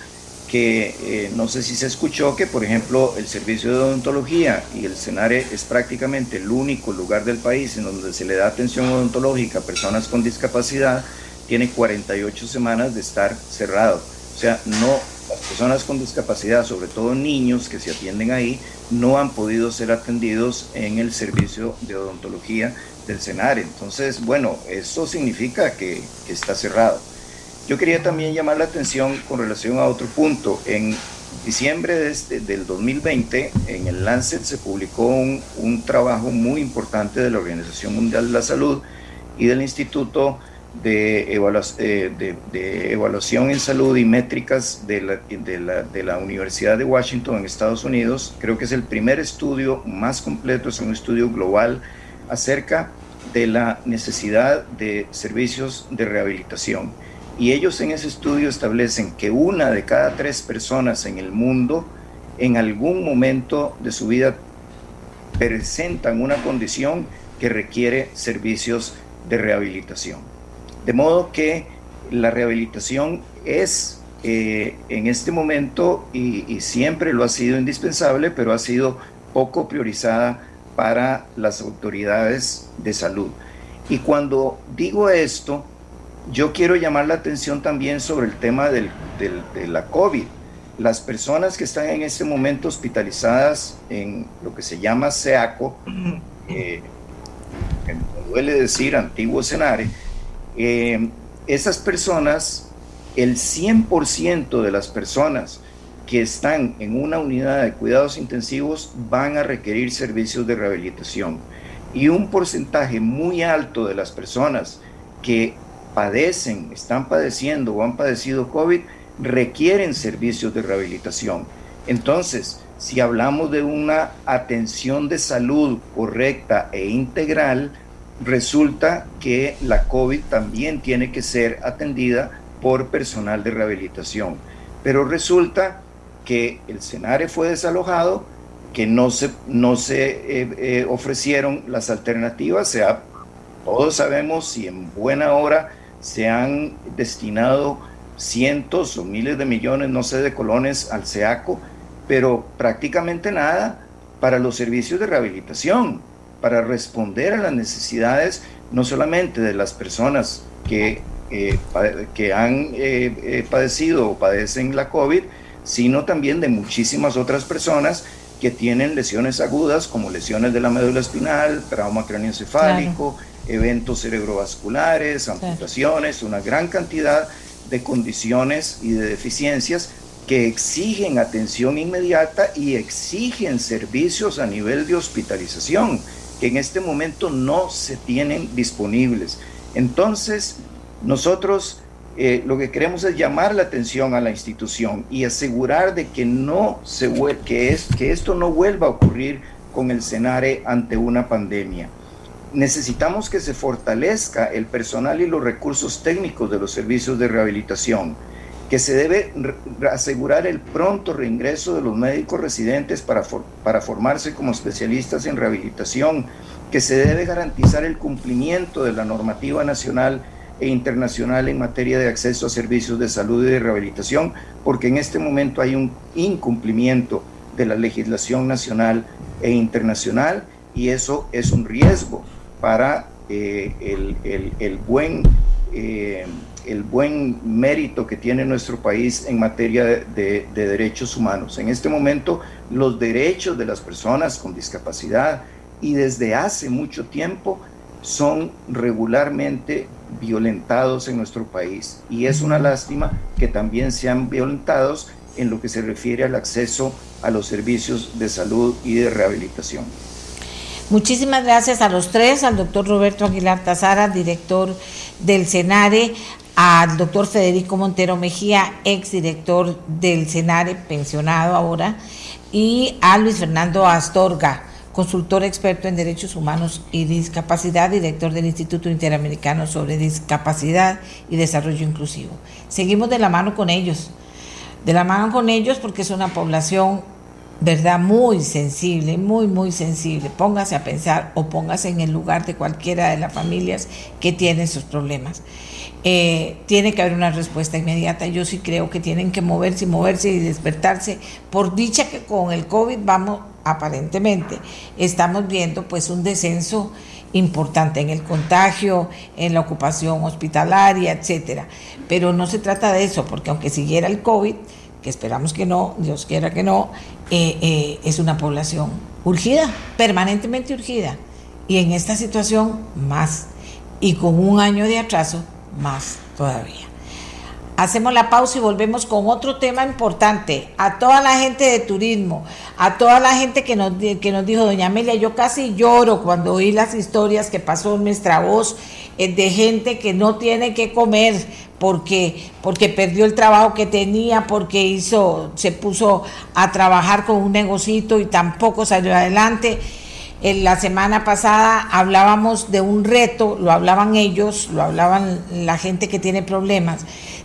Speaker 5: que eh, no sé si se escuchó que, por ejemplo, el servicio de odontología y el CENARE es prácticamente el único lugar del país en donde se le da atención odontológica a personas con discapacidad, tiene 48 semanas de estar cerrado. O sea, no, las personas con discapacidad, sobre todo niños que se atienden ahí, no han podido ser atendidos en el servicio de odontología del CENARE. Entonces, bueno, eso significa que, que está cerrado. Yo quería también llamar la atención con relación a otro punto. En diciembre de este, del 2020, en el Lancet se publicó un, trabajo muy importante de la Organización Mundial de la Salud y del Instituto de, eh, de, Evaluación en Salud y Métricas de la, de la, Universidad de Washington en Estados Unidos. Creo que es el primer estudio más completo, es un estudio global acerca de la necesidad de servicios de rehabilitación. Y ellos en ese estudio establecen que una de cada tres personas en el mundo en algún momento de su vida presentan una condición que requiere servicios de rehabilitación. De modo que la rehabilitación es eh, en este momento y, y siempre lo ha sido indispensable, pero ha sido poco priorizada para las autoridades de salud. Y cuando digo esto, yo quiero llamar la atención también sobre el tema del, de la COVID. Las personas que están en este momento hospitalizadas en lo que se llama SEACO, (clears throat) eh, me duele decir antiguo escenario, eh, esas personas, el 100% de las personas que están en una unidad de cuidados intensivos van a requerir servicios de rehabilitación. Y un porcentaje muy alto de las personas que padecen, están padeciendo o han padecido COVID requieren servicios de rehabilitación. Entonces, si hablamos de una atención de salud correcta e integral, resulta que la COVID también tiene que ser atendida por personal de rehabilitación. Pero resulta que el CENARE fue desalojado, que no se, no se eh, eh, ofrecieron las alternativas, sea, todos sabemos si en buena hora se han destinado cientos o miles de millones, no sé, de colones al SEACO, pero prácticamente nada para los servicios de rehabilitación, para responder a las necesidades no solamente de las personas que, eh, que han eh, padecido o padecen la COVID, sino también de muchísimas otras personas que tienen lesiones agudas como lesiones de la médula espinal, trauma craneoencefálico, eventos cerebrovasculares, amputaciones, una gran cantidad de condiciones y de deficiencias que exigen atención inmediata y exigen servicios a nivel de hospitalización que en este momento no se tienen disponibles. Entonces, nosotros eh, lo que queremos es llamar la atención a la institución y asegurar de que, no se, que, es, que esto no vuelva a ocurrir con el CENARE ante una pandemia. Necesitamos que se fortalezca el personal y los recursos técnicos de los servicios de rehabilitación, que se debe asegurar el pronto reingreso de los médicos residentes para, para formarse como especialistas en rehabilitación, que se debe garantizar el cumplimiento de la normativa nacional e internacional en materia de acceso a servicios de salud y de rehabilitación, porque en este momento hay un incumplimiento de la legislación nacional e internacional y eso es un riesgo para eh, el, buen, eh, el buen mérito que tiene nuestro país en materia de derechos humanos. En este momento, los derechos de las personas con discapacidad y desde hace mucho tiempo son regularmente violentados en nuestro país y es una lástima que también sean violentados en lo que se refiere al acceso a los servicios de salud y de rehabilitación.
Speaker 2: Muchísimas gracias a los tres, al doctor Roberto Aguilar Tazara, director del CENARE, al doctor Federico Montero Mejía, exdirector del CENARE, pensionado ahora, y a Luis Fernando Astorga, consultor experto en derechos humanos y discapacidad, director del Instituto Interamericano sobre Discapacidad y Desarrollo Inclusivo. Seguimos de la mano con ellos, de la mano con ellos porque es una población, verdad, muy sensible, muy, muy sensible. Póngase a pensar o póngase en el lugar de cualquiera de las familias que tienen sus problemas. Eh, tiene que haber una respuesta inmediata. Yo sí creo que tienen que moverse y moverse y despertarse. Por dicha que con el COVID vamos aparentemente estamos viendo pues un descenso importante en el contagio, en la ocupación hospitalaria, etcétera. Pero no se trata de eso, porque aunque siguiera el COVID, que esperamos que no, Dios quiera que no, eh, eh, es una población urgida, permanentemente urgida. Y en esta situación más, y con un año de atraso, más todavía. Hacemos la pausa y volvemos con otro tema importante. A toda la gente de turismo, a toda la gente que nos, que nos dijo, doña Amelia, yo casi lloro cuando oí las historias que pasó en nuestra voz eh, de gente que no tiene que comer porque, porque perdió el trabajo que tenía, porque hizo, se puso a trabajar con un negocito y tampoco salió adelante. En la semana pasada hablábamos de un reto, lo hablaban ellos, lo hablaban la gente que tiene problemas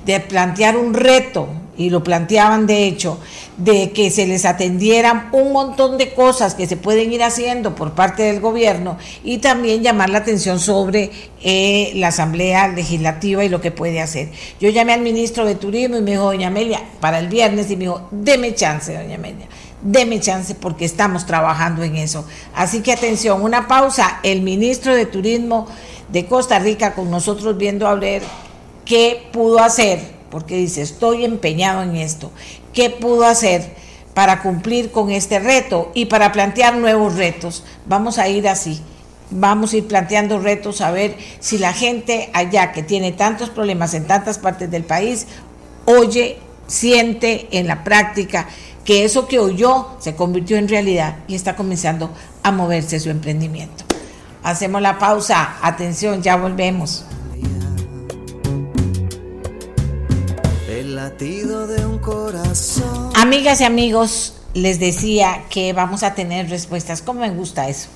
Speaker 2: de plantear un reto, y lo planteaban de hecho, de que se les atendieran un montón de cosas que se pueden ir haciendo por parte del gobierno y también llamar la atención sobre eh, la Asamblea Legislativa y lo que puede hacer. Yo llamé al ministro de Turismo y me dijo, doña Amelia, para el viernes, y me dijo, deme chance, doña Amelia deme chance porque estamos trabajando en eso. Así que atención, una pausa. El ministro de Turismo de Costa Rica con nosotros viendo a ver qué pudo hacer, porque dice, estoy empeñado en esto, qué pudo hacer para cumplir con este reto y para plantear nuevos retos. Vamos a ir así, vamos a ir planteando retos a ver si la gente allá que tiene tantos problemas en tantas partes del país, oye, siente en la práctica que eso que oyó se convirtió en realidad y está comenzando a moverse su emprendimiento. Hacemos la pausa, atención, ya volvemos. de un corazón. Amigas y amigos, les decía que vamos a tener respuestas. ¿Cómo me gusta eso?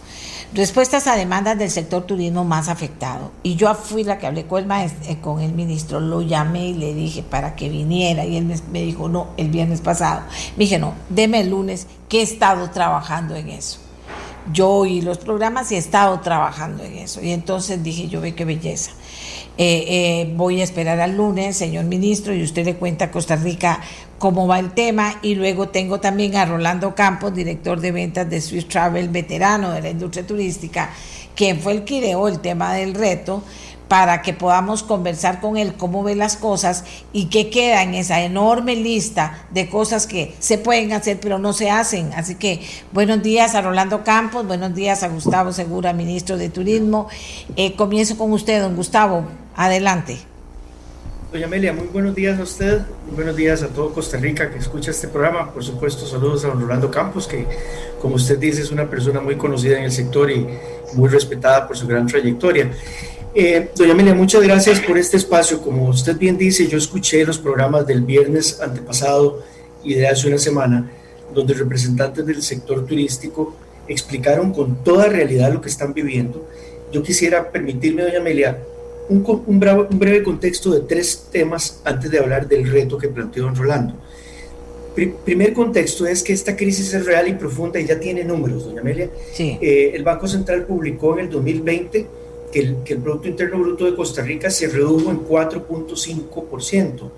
Speaker 2: Respuestas a demandas del sector turismo más afectado. Y yo fui la que hablé con el, maestro, eh, con el ministro, lo llamé y le dije para que viniera. Y él me, dijo, no, el viernes pasado. Me dije, no, deme el lunes, que he estado trabajando en eso. Yo oí los programas y he estado trabajando en eso. Y entonces dije, yo ve qué belleza. Eh, eh, voy a esperar al lunes, señor ministro, y usted le cuenta a Costa Rica cómo va el tema. Y luego tengo también a Rolando Campos, director de ventas de Swiss Travel, veterano de la industria turística, quien fue el que ideó el tema del reto, para que podamos conversar con él cómo ve las cosas y qué queda en esa enorme lista de cosas que se pueden hacer pero no se hacen. Así que buenos días a Rolando Campos, buenos días a Gustavo Segura, ministro de Turismo. Eh, comienzo con usted, don Gustavo. Adelante.
Speaker 6: Doña Amelia, muy buenos días a usted, muy buenos días a todo Costa Rica que escucha este programa. Por supuesto, saludos a don Rolando Campos, que como usted dice es una persona muy conocida en el sector y muy respetada por su gran trayectoria. Eh, doña Amelia, muchas gracias por este espacio. Como usted bien dice, yo escuché los programas del viernes antepasado y de hace una semana, donde representantes del sector turístico explicaron con toda realidad lo que están viviendo. Yo quisiera permitirme, doña Amelia, un, un, breve contexto de tres temas antes de hablar del reto que planteó don Rolando. primer contexto es que esta crisis es real y profunda y ya tiene números, doña Amelia. Sí. Eh, el Banco Central publicó en el 2020 que el, que el Producto Interno Bruto de Costa Rica se redujo en 4.5%,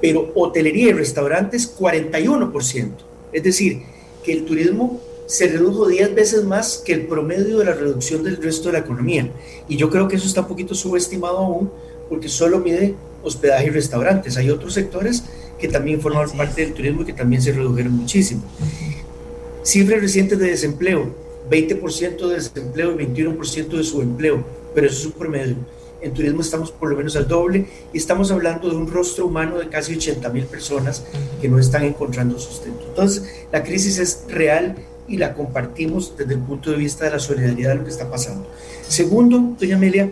Speaker 6: pero hotelería y restaurantes 41%. Es decir, que el turismo se redujo 10 veces más que el promedio de la reducción del resto de la economía. Y yo creo que eso está un poquito subestimado aún porque solo mide hospedaje y restaurantes. Hay otros sectores que también forman parte del turismo y que también se redujeron muchísimo. Cifras recientes de desempleo, 20% de desempleo y 21% de subempleo pero eso es un promedio. En turismo estamos por lo menos al doble y estamos hablando de un rostro humano de casi 80 mil personas que no están encontrando sustento. Entonces, la crisis es real y la compartimos desde el punto de vista de la solidaridad de lo que está pasando. Segundo, doña Amelia,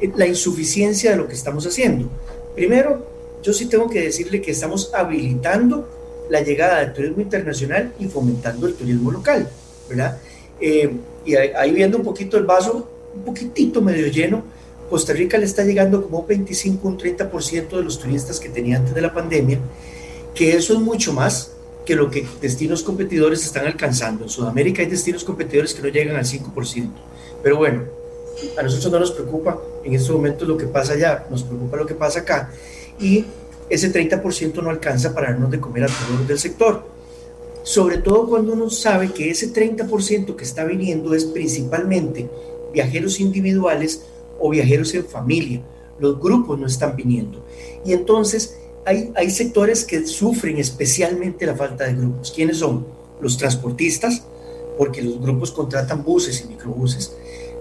Speaker 6: eh, la insuficiencia de lo que estamos haciendo. Primero, yo sí tengo que decirle que estamos habilitando la llegada del turismo internacional y fomentando el turismo local, ¿verdad? Eh, y ahí viendo un poquito el vaso, un poquitito medio lleno, Costa Rica le está llegando como un 25, un 30% de los turistas que tenía antes de la pandemia, que eso es mucho más que lo que destinos competidores están alcanzando. En Sudamérica hay destinos competidores que no llegan al 5%. Pero bueno, a nosotros no nos preocupa en estos momentos lo que pasa allá, nos preocupa lo que pasa acá. Y ese 30% no alcanza para darnos de comer a todos del sector. Sobre todo cuando uno sabe que ese 30% que está viniendo es principalmente viajeros individuales o viajeros en familia. Los grupos no están viniendo. Y entonces hay, hay sectores que sufren especialmente la falta de grupos. ¿Quiénes son? Los transportistas, porque los grupos contratan buses y microbuses.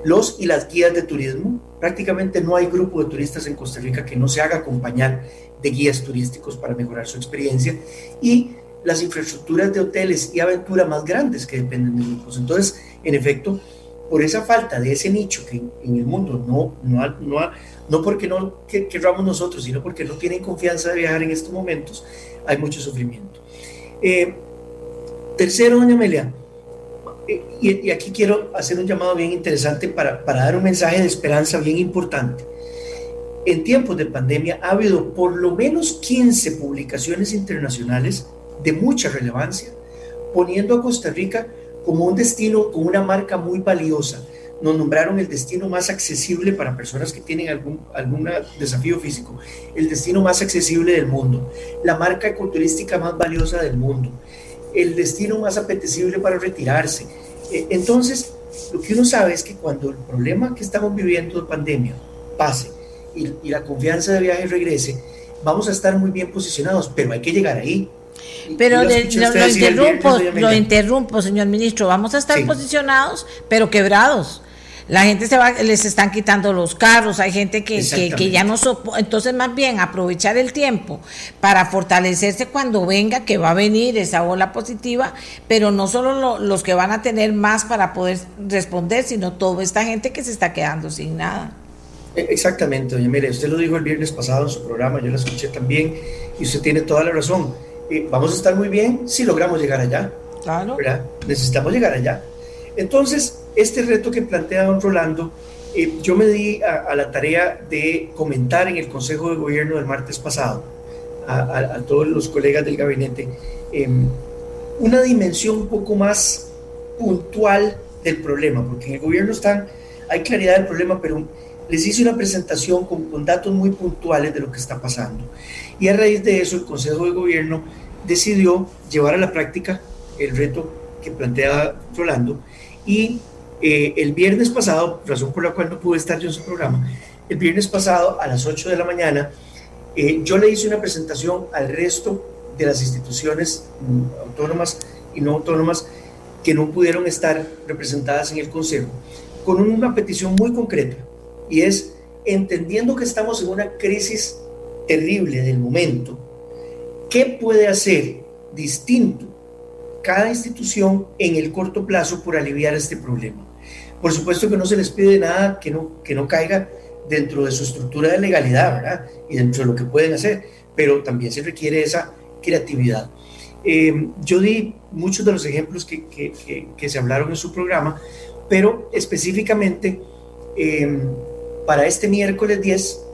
Speaker 6: Los y las guías de turismo. Prácticamente no hay grupo de turistas en Costa Rica que no se haga acompañar de guías turísticos para mejorar su experiencia. Y las infraestructuras de hoteles y aventura más grandes que dependen de grupos. Entonces, en efecto, por esa falta de ese nicho que en el mundo no, no, no, no porque no querramos nosotros, sino porque no tienen confianza de viajar en estos momentos, hay mucho sufrimiento. Eh, tercero, doña Amelia, eh, y, aquí quiero hacer un llamado bien interesante para, para dar un mensaje de esperanza bien importante. En tiempos de pandemia ha habido por lo menos 15 publicaciones internacionales de mucha relevancia, poniendo a Costa Rica como un destino con una marca muy valiosa. Nos nombraron el destino más accesible para personas que tienen algún, algún desafío físico, el destino más accesible del mundo, la marca ecoturística más valiosa del mundo, el destino más apetecible para retirarse. E, entonces, lo que uno sabe es que cuando el problema que estamos viviendo de pandemia pase y, y la confianza de viaje regrese, vamos a estar muy bien posicionados, pero hay que llegar ahí.
Speaker 2: Pero lo, interrumpo, lo interrumpo, señor ministro. Vamos a estar posicionados, pero quebrados. La gente se va, les están quitando los carros, hay gente que, que, ya no soporta. Entonces, más bien, aprovechar el tiempo para fortalecerse cuando venga, que va a venir esa ola positiva, pero no solo los que van a tener más para poder responder, sino toda esta gente que se está quedando sin nada.
Speaker 6: E, exactamente, doña Mire, usted lo dijo el viernes pasado en su programa, yo lo escuché también, y usted tiene toda la razón vamos a estar muy bien si logramos llegar allá. Claro. Necesitamos llegar allá. Entonces, este reto que plantea don Rolando, eh, yo me di a, la tarea de comentar en el Consejo de Gobierno del martes pasado a, todos los colegas del gabinete em, una dimensión un poco más puntual del problema, porque en el gobierno están, hay claridad del problema, pero les hice una presentación con, con datos muy puntuales de lo que está pasando. Y a raíz de eso, el Consejo de Gobierno decidió llevar a la práctica el reto que plantea Rolando y Eh, el viernes pasado, razón por la cual no pude estar yo en su programa, el viernes pasado a las 8 de la mañana, eh, yo le hice una presentación al resto de las instituciones mm, autónomas y no autónomas que no pudieron estar representadas en el Consejo, con una petición muy concreta, y es, entendiendo que estamos en una crisis terrible del momento, ¿qué puede hacer distinto cada institución en el corto plazo por aliviar este problema? Por supuesto que no se les pide nada que no, que no caiga dentro de su estructura de legalidad, ¿verdad? Y dentro de lo que pueden hacer, pero también se requiere esa creatividad. Eh, yo di muchos de los ejemplos que, que, que, se hablaron en su programa, pero específicamente eh, para este miércoles 10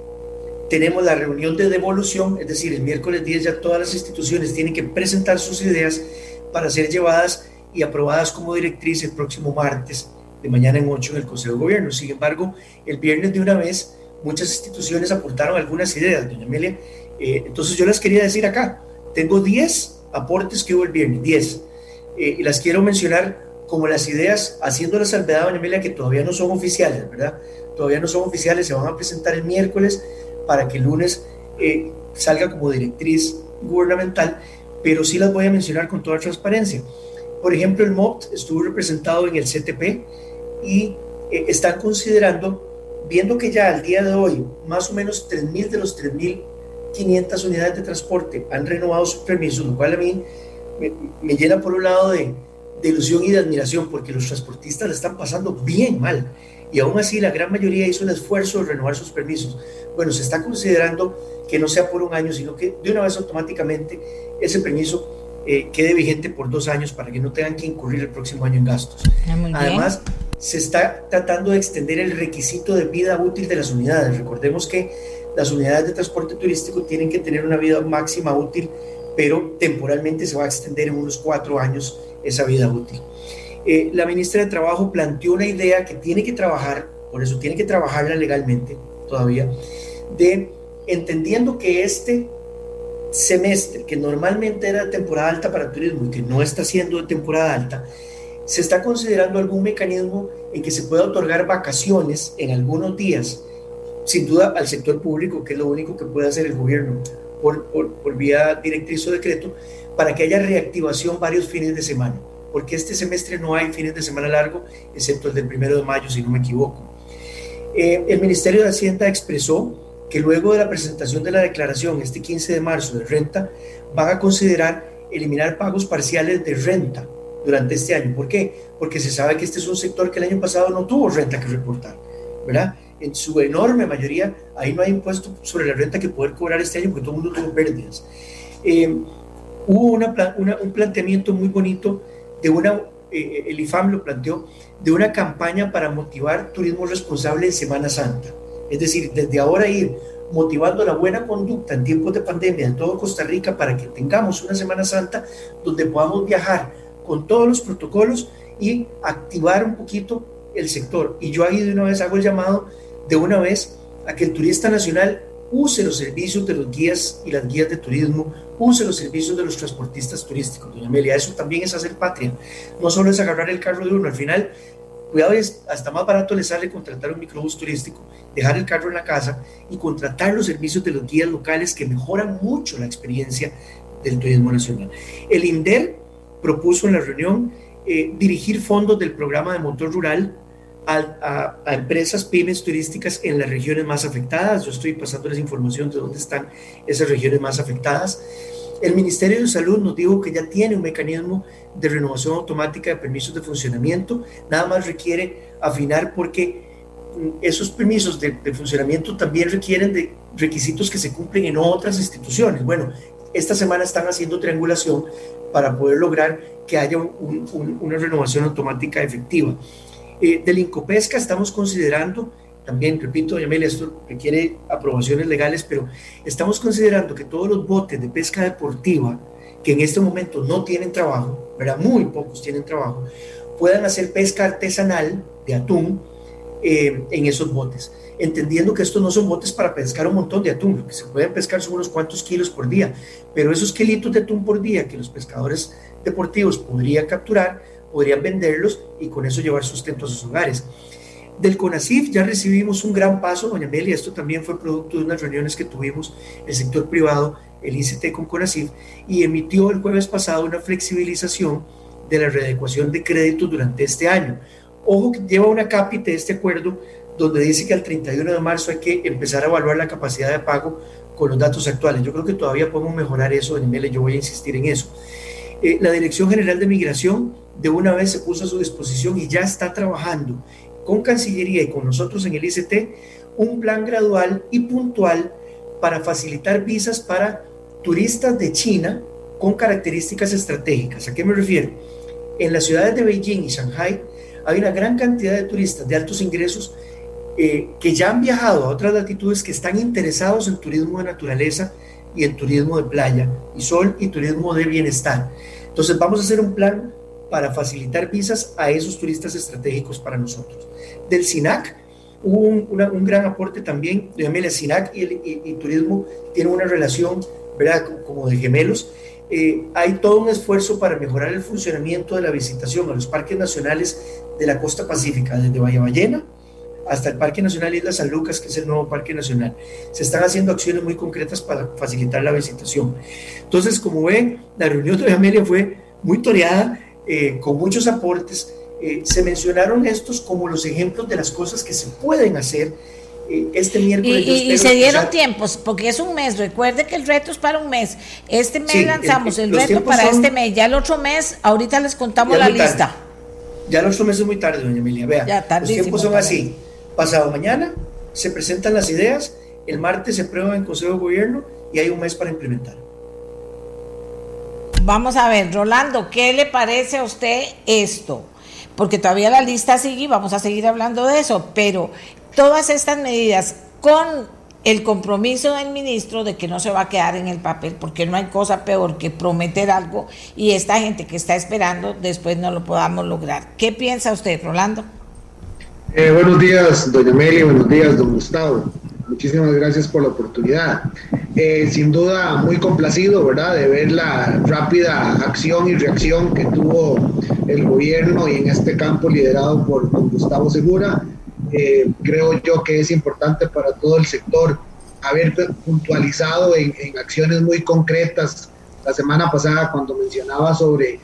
Speaker 6: tenemos la reunión de devolución, es decir, el miércoles 10 ya todas las instituciones tienen que presentar sus ideas para ser llevadas y aprobadas como directriz el próximo martes de mañana en 8 en el Consejo de Gobierno. Sin embargo, el viernes de una vez muchas instituciones aportaron algunas ideas, doña Amelia. Eh, entonces yo las quería decir acá. Tengo 10 aportes que hubo el viernes, 10. Eh, y las quiero mencionar como las ideas, haciendo la salvedad, doña Amelia, que todavía no son oficiales, ¿verdad? Todavía no son oficiales, se van a presentar el miércoles para que el lunes eh, salga como directriz gubernamental, pero sí las voy a mencionar con toda transparencia. Por ejemplo, el MOPT estuvo representado en el CTP, y eh, están considerando, viendo que ya al día de hoy más o menos 3.000 de los 3.500 unidades de transporte han renovado sus permisos, lo cual a mí me, llena por un lado de, de, ilusión y de admiración porque los transportistas le están pasando bien mal y aún así la gran mayoría hizo el esfuerzo de renovar sus permisos. Bueno, se está considerando que no sea por un año, sino que de una vez automáticamente ese permiso eh, quede vigente por dos años para que no tengan que incurrir el próximo año en gastos. Ah, Además, se está tratando de extender el requisito de vida útil de las unidades. Recordemos que las unidades de transporte turístico tienen que tener una vida máxima útil, pero temporalmente se va a extender en unos cuatro años esa vida útil. Eh, la ministra de Trabajo planteó una idea que tiene que trabajar, por eso tiene que trabajarla legalmente todavía, de entendiendo que este semestre, que normalmente era temporada alta para turismo y que no está siendo de temporada alta, se está considerando algún mecanismo en que se pueda otorgar vacaciones en algunos días, sin duda al sector público, que es lo único que puede hacer el gobierno por, por, vía directriz o decreto, para que haya reactivación varios fines de semana, porque este semestre no hay fines de semana largo, excepto el del primero de mayo, si no me equivoco. Eh, el Ministerio de Hacienda expresó que luego de la presentación de la declaración este 15 de marzo de renta, van a considerar eliminar pagos parciales de renta durante este año. ¿Por qué? Porque se sabe que este es un sector que el año pasado no tuvo renta que reportar, ¿verdad? En su enorme mayoría, ahí no hay impuesto sobre la renta que poder cobrar este año porque todo el mundo tuvo pérdidas. Eh, hubo una, un planteamiento muy bonito de una, eh, el IFAM lo planteó, de una campaña para motivar turismo responsable en Semana Santa. Es decir, desde ahora ir motivando la buena conducta en tiempos de pandemia en todo Costa Rica para que tengamos una Semana Santa donde podamos viajar con todos los protocolos y activar un poquito el sector. Y yo ahí de una vez hago el llamado de una vez a que el turista nacional use los servicios de los guías y las guías de turismo, use los servicios de los transportistas turísticos, doña Amelia. Eso también es hacer patria. No solo es agarrar el carro de uno, al final, cuidado, es hasta más barato le sale contratar un microbús turístico, dejar el carro en la casa y contratar los servicios de los guías locales que mejoran mucho la experiencia del turismo nacional. El INDER propuso en la reunión eh, dirigir fondos del programa de motor rural a, empresas pymes turísticas en las regiones más afectadas. Yo estoy pasándoles información de dónde están esas regiones más afectadas. El Ministerio de Salud nos dijo que ya tiene un mecanismo de renovación automática de permisos de funcionamiento. Nada más requiere afinar porque mm, esos permisos de, de funcionamiento también requieren de requisitos que se cumplen en otras instituciones. Bueno, esta semana están haciendo triangulación para poder lograr que haya una renovación automática efectiva. Eh, del Incopesca estamos considerando, también repito, Amelia, esto requiere aprobaciones legales, pero estamos considerando que todos los botes de pesca deportiva que en este momento no tienen trabajo, ¿verdad? muy pocos tienen trabajo, puedan hacer pesca artesanal de atún eh, en esos botes entendiendo que estos no son botes para pescar un montón de atún, que se pueden pescar son unos cuantos kilos por día, pero esos kilitos de atún por día que los pescadores deportivos podrían capturar, podrían venderlos y con eso llevar sustento a sus hogares. Del CONACIF ya recibimos un gran paso, doña Amelia, esto también fue producto de unas reuniones que tuvimos el sector privado, el ICT con CONACIF, y emitió el jueves pasado una flexibilización de la readecuación de créditos durante este año. Ojo que lleva una cápita este acuerdo donde dice que al 31 de marzo hay que empezar a evaluar la capacidad de pago con los datos actuales. Yo creo que todavía podemos mejorar eso, doña Amelia, yo voy a insistir en eso. Eh, la Dirección General de Migración de una vez se puso a su disposición y ya está trabajando con Cancillería y con nosotros en el ICT un plan gradual y puntual para facilitar visas para turistas de China con características estratégicas. ¿A qué me refiero? En las ciudades de Beijing y Shanghai hay una gran cantidad de turistas de altos ingresos eh, que ya han viajado a otras latitudes que están interesados en turismo de naturaleza y en turismo de playa y sol y turismo de bienestar. Entonces vamos a hacer un plan para facilitar visas a esos turistas estratégicos para nosotros. Del SINAC hubo un, gran aporte también, Amelia, SINAC y, el, turismo tienen una relación, ¿verdad?, como de gemelos. Eh, hay todo un esfuerzo para mejorar el funcionamiento de la visitación a los parques nacionales de la costa pacífica, desde Bahía Ballena hasta el Parque Nacional Isla San Lucas, que es el nuevo Parque Nacional. Se están haciendo acciones muy concretas para facilitar la visitación. Entonces, como ven, la reunión de Amelia fue muy toreada eh, con muchos aportes. Eh, se mencionaron estos como los ejemplos de las cosas que se pueden hacer. Eh, este miércoles.
Speaker 2: Y, se dieron tiempos, porque es un mes. Recuerde que el reto es para un mes. Este mes lanzamos el, reto para este mes. Ya el otro mes, ahorita les contamos la lista.
Speaker 6: Ya el otro mes es muy tarde, doña Emilia. Vea, los tiempos son así. Pasado mañana se presentan las ideas, el martes se aprueba en Consejo de Gobierno y hay un mes para implementar.
Speaker 2: Vamos a ver, Rolando, ¿qué le parece a usted esto? Porque todavía la lista sigue y vamos a seguir hablando de eso, pero todas estas medidas con el compromiso del ministro de que no se va a quedar en el papel, porque no hay cosa peor que prometer algo y esta gente que está esperando después no lo podamos lograr. ¿Qué piensa usted, Rolando?
Speaker 7: Eh, buenos días, doña Amelia, buenos días, don Gustavo. Muchísimas gracias por la oportunidad. Eh, sin duda, muy complacido, ¿verdad?, de ver la rápida acción y reacción que tuvo el gobierno y en este campo liderado por don Gustavo Segura. Eh, creo yo que es importante para todo el sector haber puntualizado en, en acciones muy concretas la semana pasada cuando mencionaba sobre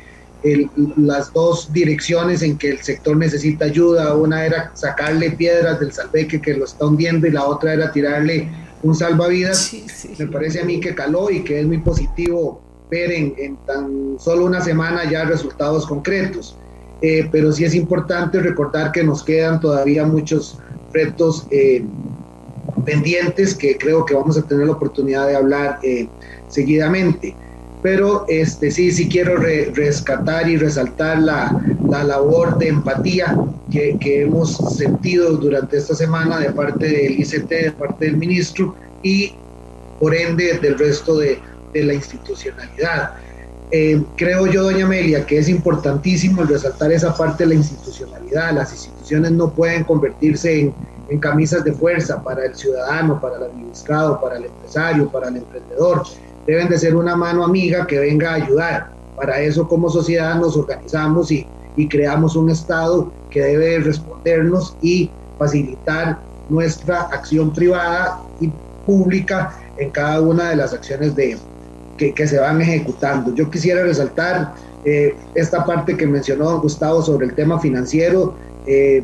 Speaker 7: las dos direcciones en que el sector necesita ayuda. Una era sacarle piedras del salveque que lo está hundiendo y la otra era tirarle un salvavidas. Me parece a mí que caló y que es muy positivo ver en, tan solo una semana ya resultados concretos. Eh, pero sí es importante recordar que nos quedan todavía muchos retos eh, pendientes que creo que vamos a tener la oportunidad de hablar eh, seguidamente pero este, sí, sí quiero rescatar y resaltar la, la labor de empatía que, hemos sentido durante esta semana de parte del ICT, de parte del ministro y por ende del resto de, de la institucionalidad. Eh, creo yo, doña Amelia, que es importantísimo resaltar esa parte de la institucionalidad. Las instituciones no pueden convertirse en, en camisas de fuerza para el ciudadano, para el administrado, para el empresario, para el emprendedor deben de ser una mano amiga que venga a ayudar. Para eso como sociedad nos organizamos y, y creamos un Estado que debe respondernos y facilitar nuestra acción privada y pública en cada una de las acciones de, que, que se van ejecutando. Yo quisiera resaltar eh, esta parte que mencionó don Gustavo sobre el tema financiero, eh,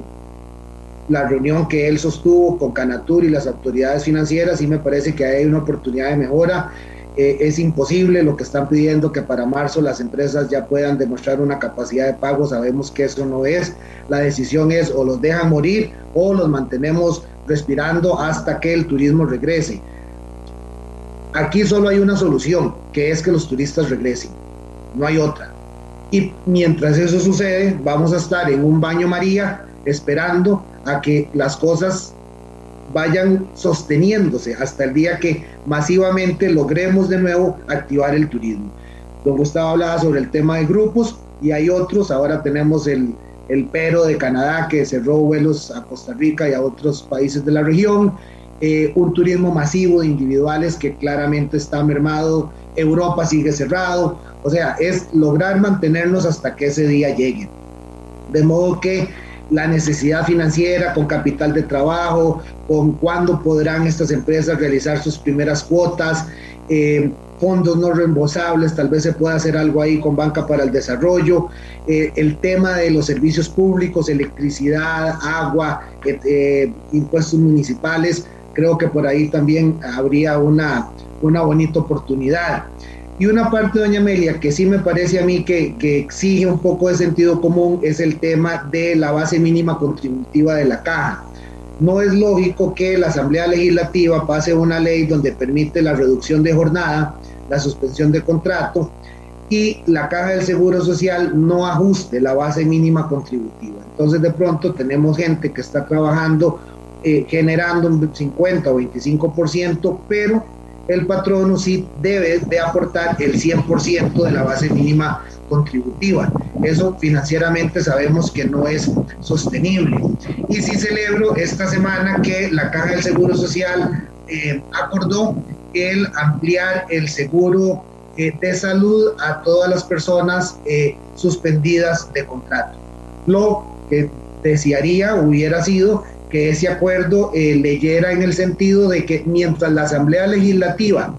Speaker 7: la reunión que él sostuvo con Canatur y las autoridades financieras, y me parece que hay una oportunidad de mejora. Eh, es imposible lo que están pidiendo que para marzo las empresas ya puedan demostrar una capacidad de pago. Sabemos que eso no es. La decisión es o los dejan morir o los mantenemos respirando hasta que el turismo regrese. Aquí solo hay una solución, que es que los turistas regresen. No hay otra. Y mientras eso sucede, vamos a estar en un baño María esperando a que las cosas vayan sosteniéndose hasta el día que masivamente logremos de nuevo activar el turismo. Don Gustavo hablaba sobre el tema de grupos y hay otros, ahora tenemos el, el pero de Canadá que cerró vuelos a Costa Rica y a otros países de la región, eh, un turismo masivo de individuales que claramente está mermado, Europa sigue cerrado, o sea, es lograr mantenernos hasta que ese día llegue. De modo que la necesidad financiera, con capital de trabajo, con cuándo podrán estas empresas realizar sus primeras cuotas, eh, fondos no reembolsables, tal vez se pueda hacer algo ahí con Banca para el Desarrollo, eh, el tema de los servicios públicos, electricidad, agua, eh, impuestos municipales, creo que por ahí también habría una, una bonita oportunidad. Y una parte, doña Amelia, que sí me parece a mí que, que, exige un poco de sentido común es el tema de la base mínima contributiva de la caja. No es lógico que la Asamblea Legislativa pase una ley donde permite la reducción de jornada, la suspensión de contrato y la caja del Seguro Social no ajuste la base mínima contributiva. Entonces de pronto tenemos gente que está trabajando eh, generando un 50 o 25%, pero el patrono sí debe de aportar el 100% de la base mínima contributiva. Eso financieramente sabemos que no es sostenible. Y sí celebro esta semana que la Caja del Seguro Social eh, acordó el ampliar el seguro eh, de salud a todas las personas eh, suspendidas de contrato. Lo que desearía hubiera sido que ese acuerdo leyera en el sentido de que mientras la Asamblea Legislativa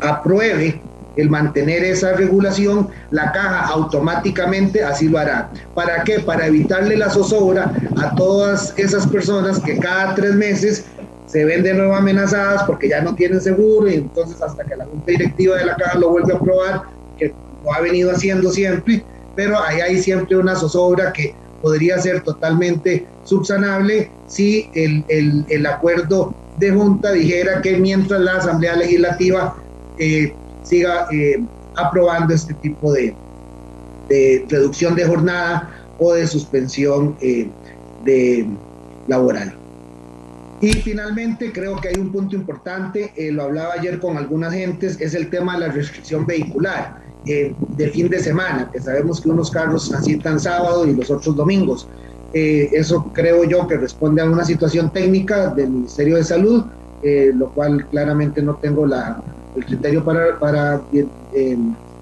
Speaker 7: apruebe el mantener esa regulación, la caja automáticamente así lo hará. ¿Para qué? Para evitarle la zozobra a todas esas personas que cada tres meses se ven de nuevo amenazadas porque ya no tienen seguro y entonces hasta que la Junta Directiva de la caja lo vuelve a aprobar, que lo ha venido haciendo siempre, pero ahí hay siempre una zozobra que podría ser totalmente subsanable si el, el, el acuerdo de junta dijera que mientras la Asamblea Legislativa eh, siga eh, aprobando este tipo de, reducción de jornada o de suspensión eh, de laboral. Y finalmente creo que hay un punto importante, eh, lo hablaba ayer con algunas gentes, es el tema de la restricción vehicular eh, de fin de semana, que sabemos que unos carros transitan sábado y los otros domingos. Eso creo yo que responde a una situación técnica del Ministerio de Salud, lo cual claramente no tengo la, el criterio para, para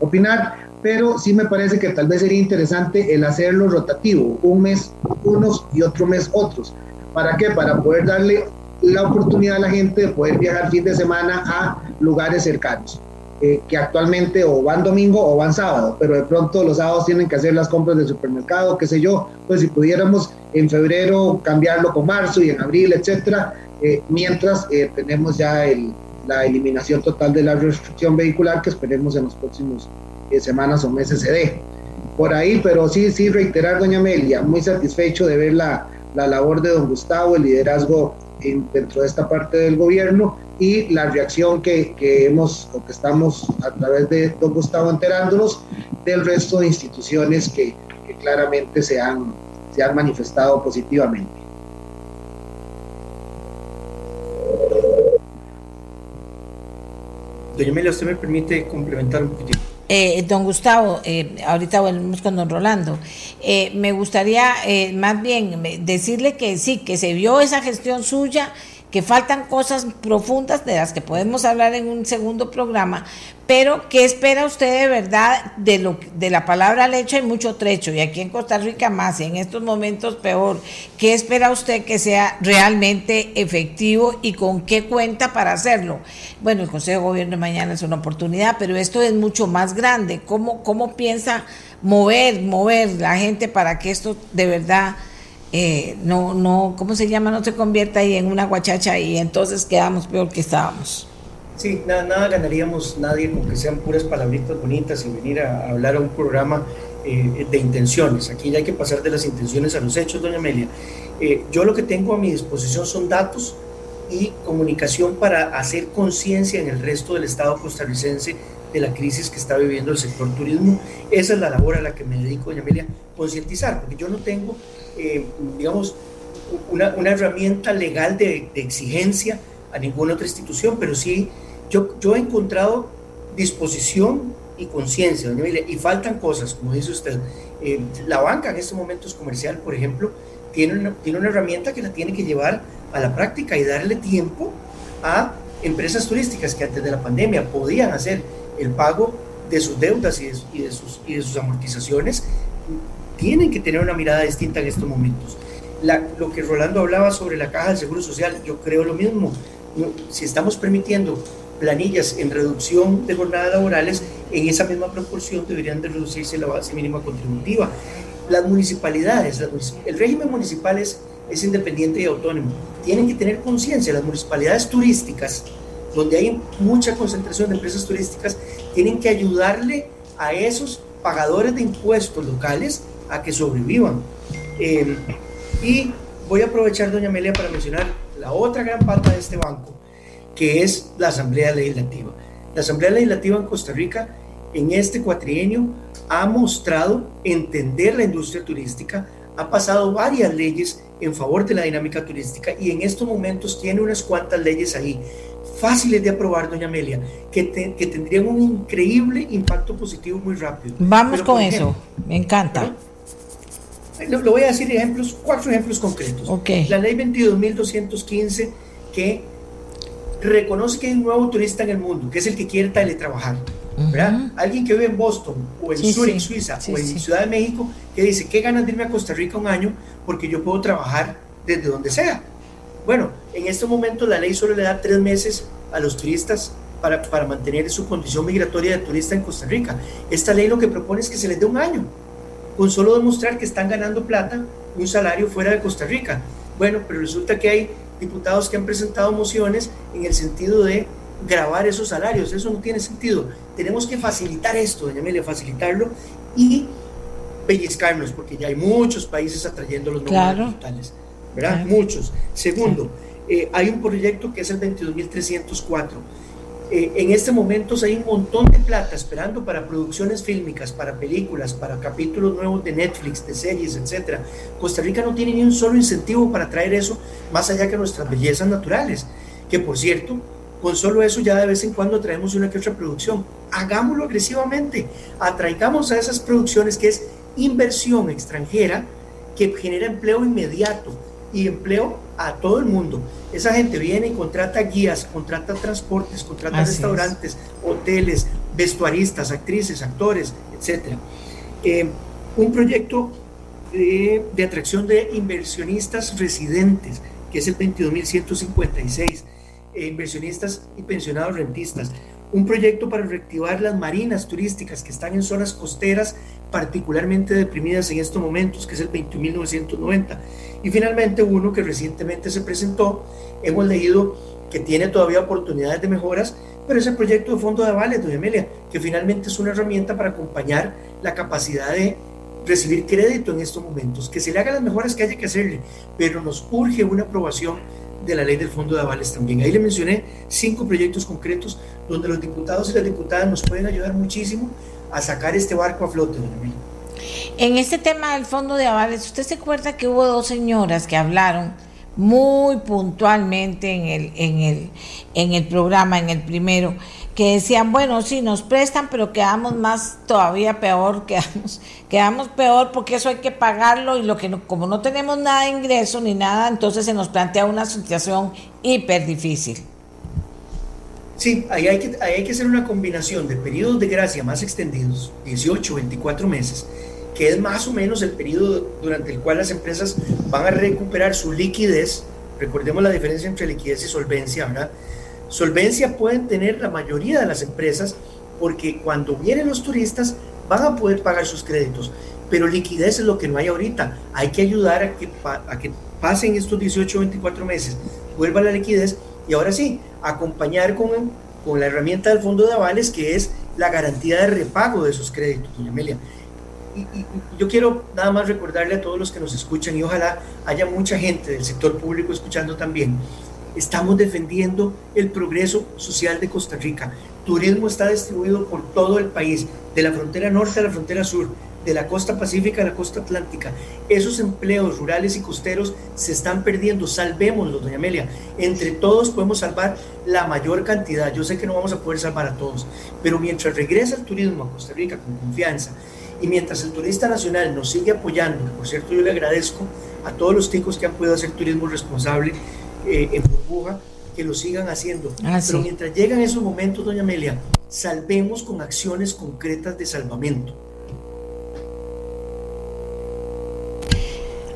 Speaker 7: opinar, pero sí me parece que tal vez sería interesante el hacerlo rotativo, un mes unos y otro mes otros. ¿Para qué? Para poder darle la oportunidad a la gente de poder viajar fin de semana a lugares cercanos. Eh, que actualmente o van domingo o van sábado, pero de pronto los sábados tienen que hacer las compras del supermercado, qué sé yo, pues si pudiéramos en febrero cambiarlo con marzo y en abril, etcétera, eh, mientras eh, tenemos ya el, la eliminación total de la restricción vehicular que esperemos en los próximos eh, semanas o meses se dé. Por ahí, pero sí, sí, reiterar, doña Amelia, muy satisfecho de ver la, la labor de don Gustavo, el liderazgo en, dentro de esta parte del gobierno y la reacción que, que, hemos o que estamos a través de don Gustavo enterándonos del resto de instituciones que, que claramente se han, se han manifestado positivamente.
Speaker 6: Doña Amelia, ¿usted me permite complementar un poquitito?
Speaker 2: Eh, don Gustavo, eh, ahorita volvemos con don Rolando. Eh, me gustaría eh, más bien decirle que sí, que se vio esa gestión suya que faltan cosas profundas de las que podemos hablar en un segundo programa, pero ¿qué espera usted de verdad de, lo, de la palabra al hecho? Hay mucho trecho y aquí en Costa Rica más y en estos momentos peor. ¿Qué espera usted que sea realmente efectivo y con qué cuenta para hacerlo? Bueno, el Consejo de Gobierno de mañana es una oportunidad, pero esto es mucho más grande. ¿Cómo, cómo piensa mover, mover la gente para que esto de verdad eh, no, no, ¿cómo se llama? No se convierta ahí en una guachacha y entonces quedamos peor que estábamos.
Speaker 6: Sí, nada, ganaríamos nadie con sean puras palabritas bonitas y venir a, hablar a un programa eh, de intenciones. Aquí ya hay que pasar de las intenciones a los hechos, doña Amelia. Eh, yo lo que tengo a mi disposición son datos y comunicación para hacer conciencia en el resto del Estado costarricense de la crisis que está viviendo el sector turismo. Esa es la labor a la que me dedico, doña Amelia, concientizar, porque yo no tengo eh, digamos, una, una, herramienta legal de, de, exigencia a ninguna otra institución, pero sí yo, yo he encontrado disposición y conciencia, y faltan cosas, como dice usted. Eh, la banca en estos momentos comercial, por ejemplo, tiene una, tiene una herramienta que la tiene que llevar a la práctica y darle tiempo a empresas turísticas que antes de la pandemia podían hacer el pago de sus deudas y de, y de sus, y de sus amortizaciones tienen que tener una mirada distinta en estos momentos. lo que Rolando hablaba sobre la caja del Seguro Social, yo creo lo mismo. si estamos permitiendo planillas en reducción de jornadas laborales, en esa misma proporción deberían de reducirse la base mínima contributiva. Las municipalidades, el régimen municipal es, es independiente y autónomo. Tienen que tener conciencia, las municipalidades turísticas, donde hay mucha concentración de empresas turísticas, tienen que ayudarle a esos pagadores de impuestos locales a que sobrevivan. Eh, y voy a aprovechar, doña Amelia, para mencionar la otra gran pata de este banco, que es la Asamblea Legislativa. La Asamblea Legislativa en Costa Rica en este cuatrienio ha mostrado entender la industria turística, ha pasado varias leyes en favor de la dinámica turística y en estos momentos tiene unas cuantas leyes ahí fáciles de aprobar, doña Amelia, que, tendrían un increíble impacto positivo muy rápido.
Speaker 2: Vamos con eso, me encanta.
Speaker 6: Lo, voy a decir ejemplos, cuatro ejemplos concretos. La ley 22.215 que reconoce que hay un nuevo turista en el mundo, que es el que quiere teletrabajar. ¿verdad? Alguien que vive en Boston o en Zurich, Suiza o en Ciudad de México, que dice, qué ganas de irme a Costa Rica un año porque yo puedo trabajar desde donde sea. Bueno, en este momento la ley solo le da tres meses a los turistas para, para mantener su condición migratoria de turista en Costa Rica. Esta ley lo que propone es que se les dé un año, con solo demostrar que están ganando plata, un salario fuera de Costa Rica. Bueno, pero resulta que hay diputados que han presentado mociones en el sentido de grabar esos salarios. Eso no tiene sentido. Tenemos que facilitar esto, doña Amelia, facilitarlo y pellizcarnos, porque ya hay muchos países atrayendo los nuevos digitales. ¿verdad? Muchos. Segundo, eh, hay un proyecto que es el 22.304. Eh, en este momento hay un montón de plata esperando para producciones fílmicas, para películas, para capítulos nuevos de Netflix, de series, etc. Costa Rica no tiene ni un solo incentivo para traer eso, más allá que nuestras bellezas naturales, que por cierto, con solo eso ya de vez en cuando traemos una que otra producción. Hagámoslo agresivamente, atraigamos a esas producciones que es inversión extranjera que genera empleo inmediato y empleo a todo el mundo. Esa gente viene y contrata guías, contrata transportes, contrata restaurantes, hoteles, vestuaristas, actrices, actores, etc. Eh, un proyecto de, de, atracción de inversionistas residentes, que es el 22.156, eh, inversionistas y pensionados rentistas un proyecto para reactivar las marinas turísticas que están en zonas costeras particularmente deprimidas en estos momentos, que es el 21.990. Y finalmente uno que recientemente se presentó, hemos leído que tiene todavía oportunidades de mejoras, pero es el proyecto de fondo de avales, doña Amelia, que finalmente es una herramienta para acompañar la capacidad de recibir crédito en estos momentos, que se le hagan las mejoras que haya que hacerle, pero nos urge una aprobación de la ley del fondo de avales también. Ahí le mencioné cinco proyectos concretos donde los diputados y las diputadas nos pueden ayudar muchísimo a sacar este barco a flote,
Speaker 2: En este tema del fondo de avales, ¿usted se acuerda que hubo dos señoras que hablaron muy puntualmente en el, en el, en el programa, en el primero, que decían, bueno, sí, nos prestan, pero quedamos más todavía peor, (laughs) quedamos, quedamos peor porque eso hay que pagarlo y lo que como no tenemos nada de ingreso ni nada, entonces se nos plantea una situación hiper difícil.
Speaker 6: Sí, ahí hay, que, hay que hacer una combinación de periodos de gracia más extendidos, 18, 24 meses, que es más o menos el periodo durante el cual las empresas van a recuperar su liquidez. Recordemos la diferencia entre liquidez y solvencia, ¿verdad? Solvencia pueden tener la mayoría de las empresas porque cuando vienen los turistas van a poder pagar sus créditos, pero liquidez es lo que no hay ahorita. Hay que ayudar a que, pasen estos 18 o 24 meses, vuelva la liquidez y ahora sí, acompañar con, con la herramienta del fondo de avales que es la garantía de repago de esos créditos, doña Amelia. Y, yo quiero nada más recordarle a todos los que nos escuchan y ojalá haya mucha gente del sector público escuchando también Estamos defendiendo el progreso social de Costa Rica. Turismo está distribuido por todo el país, de la frontera norte a la frontera sur, de la costa pacífica a la costa atlántica. Esos empleos rurales y costeros se están perdiendo. Salvémoslos, doña Amelia. Entre todos podemos salvar la mayor cantidad. Yo sé que no vamos a poder salvar a todos, pero mientras regresa el turismo a Costa Rica con confianza y mientras el turista nacional nos sigue apoyando, por cierto yo le agradezco a todos los ticos que han podido hacer turismo responsable, eh, en burbuja, que lo sigan haciendo. Ah, Pero mientras llegan esos momentos, doña Amelia, salvemos con acciones concretas de salvamento.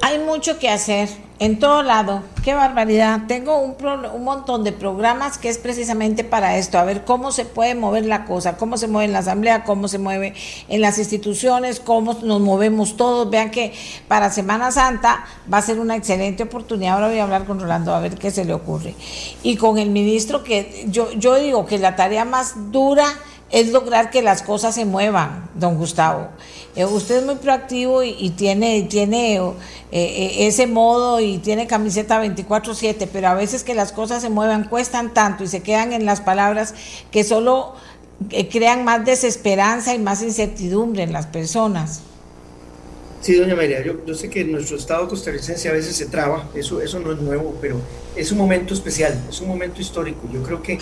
Speaker 2: Hay mucho que hacer en todo lado. Qué barbaridad. Tengo un, un, montón de programas que es precisamente para esto, a ver cómo se puede mover la cosa, cómo se mueve en la asamblea, cómo se mueve en las instituciones, cómo nos movemos todos. Vean que para Semana Santa va a ser una excelente oportunidad. Ahora voy a hablar con Rolando a ver qué se le ocurre. Y con el ministro que yo, yo digo que la tarea más dura es lograr que las cosas se muevan, don Gustavo. Eh, usted es muy proactivo y, tiene, tiene eh, eh, ese modo y tiene camiseta 24/7, pero a veces que las cosas se muevan cuestan tanto y se quedan en las palabras que solo crean más desesperanza y más incertidumbre en las personas.
Speaker 6: Sí, doña María, yo, yo, sé que nuestro Estado costarricense a veces se traba, eso, eso no es nuevo, pero es un momento especial, es un momento histórico. Yo creo que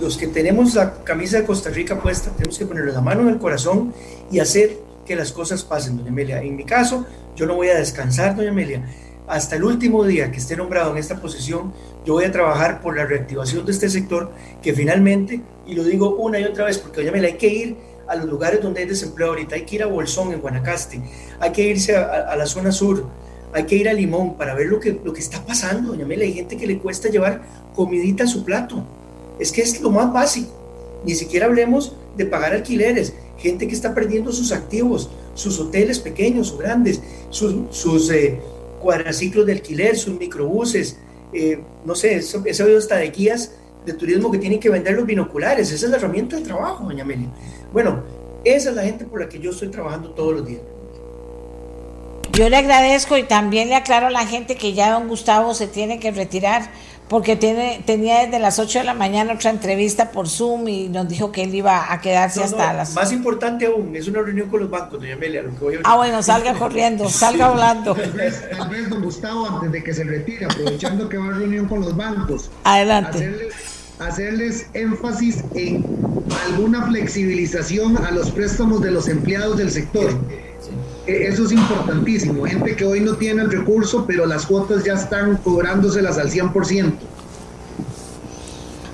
Speaker 6: los que tenemos la camisa de Costa Rica puesta, tenemos que ponerle la mano en el corazón y hacer que las cosas pasen, doña Amelia. En mi caso, yo no voy a descansar, doña Amelia. Hasta el último día que esté nombrado en esta posición, yo voy a trabajar por la reactivación de este sector, que finalmente, y lo digo una y otra vez, porque doña Amelia, hay que ir a los lugares donde hay desempleo ahorita, hay que ir a Bolsón, en Guanacaste, hay que irse a, a la zona sur, hay que ir a Limón para ver lo que, lo que está pasando, doña Amelia. Hay gente que le cuesta llevar comidita a su plato es que es lo más básico. Ni siquiera hablemos de pagar alquileres, gente que está perdiendo sus activos, sus hoteles pequeños o grandes, sus, sus eh, cuadraciclos de alquiler, sus microbuses, eh, no sé, eso, hasta de guías de turismo que tienen que vender los binoculares. Esa es la herramienta de trabajo, doña Amelia. Bueno, esa es la gente por la que yo estoy trabajando todos los días.
Speaker 2: Yo le agradezco y también le aclaro a la gente que ya don Gustavo se tiene que retirar porque tiene, tenía desde las 8 de la mañana otra entrevista por Zoom y nos dijo que él iba a quedarse hasta las...
Speaker 6: Más importante aún, es una reunión con los bancos, doña Amelia, lo que voy a
Speaker 2: Ah, bueno, salga (laughs) corriendo, salga hablando.
Speaker 7: Tal vez, tal vez, don Gustavo, antes de que se retire, aprovechando que va a reunión con los bancos,
Speaker 2: adelante.
Speaker 7: Hacerles, hacerles énfasis en alguna flexibilización a los préstamos de los empleados del sector. Eh, eso es importantísimo. Gente que hoy no tiene el recurso, pero las cuotas ya están cobrándoselas al 100%.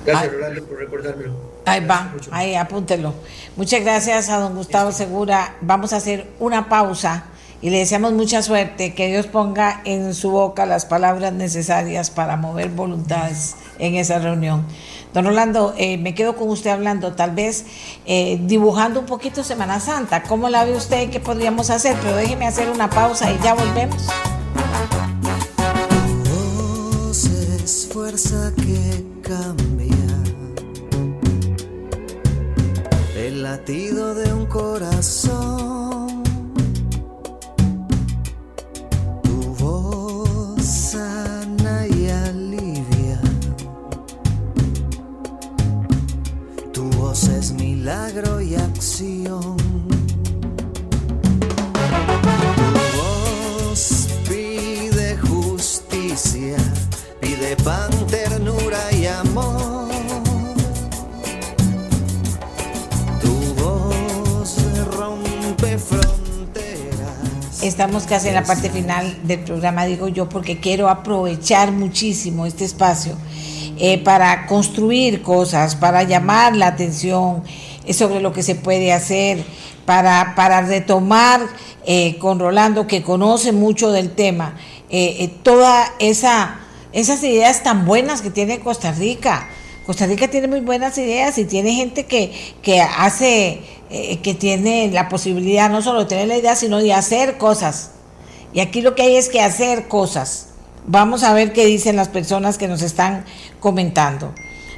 Speaker 6: Gracias, Rolando, por recordármelo.
Speaker 2: Ahí va, ahí apúntelo. Muchas gracias a don Gustavo Segura. Vamos a hacer una pausa y le deseamos mucha suerte, que Dios ponga en su boca las palabras necesarias para mover voluntades en esa reunión. Don Rolando, eh, me quedo con usted hablando, tal vez eh, dibujando un poquito Semana Santa. ¿Cómo la ve usted? ¿Qué podríamos hacer? Pero déjeme hacer una pausa y ya volvemos.
Speaker 8: Que cambia el latido de un corazón. Milagro y acción. Tu voz pide justicia, pide pan, ternura y amor. Tu voz rompe fronteras.
Speaker 2: Estamos casi en la parte final del programa, digo yo, porque quiero aprovechar muchísimo este espacio eh, para construir cosas, para llamar la atención sobre lo que se puede hacer, para, para retomar eh, con Rolando, que conoce mucho del tema, eh, eh, toda esa esas ideas tan buenas que tiene Costa Rica. Costa Rica tiene muy buenas ideas y tiene gente que, que hace, eh, que tiene la posibilidad no solo de tener la idea, sino de hacer cosas. Y aquí lo que hay es que hacer cosas. Vamos a ver qué dicen las personas que nos están comentando.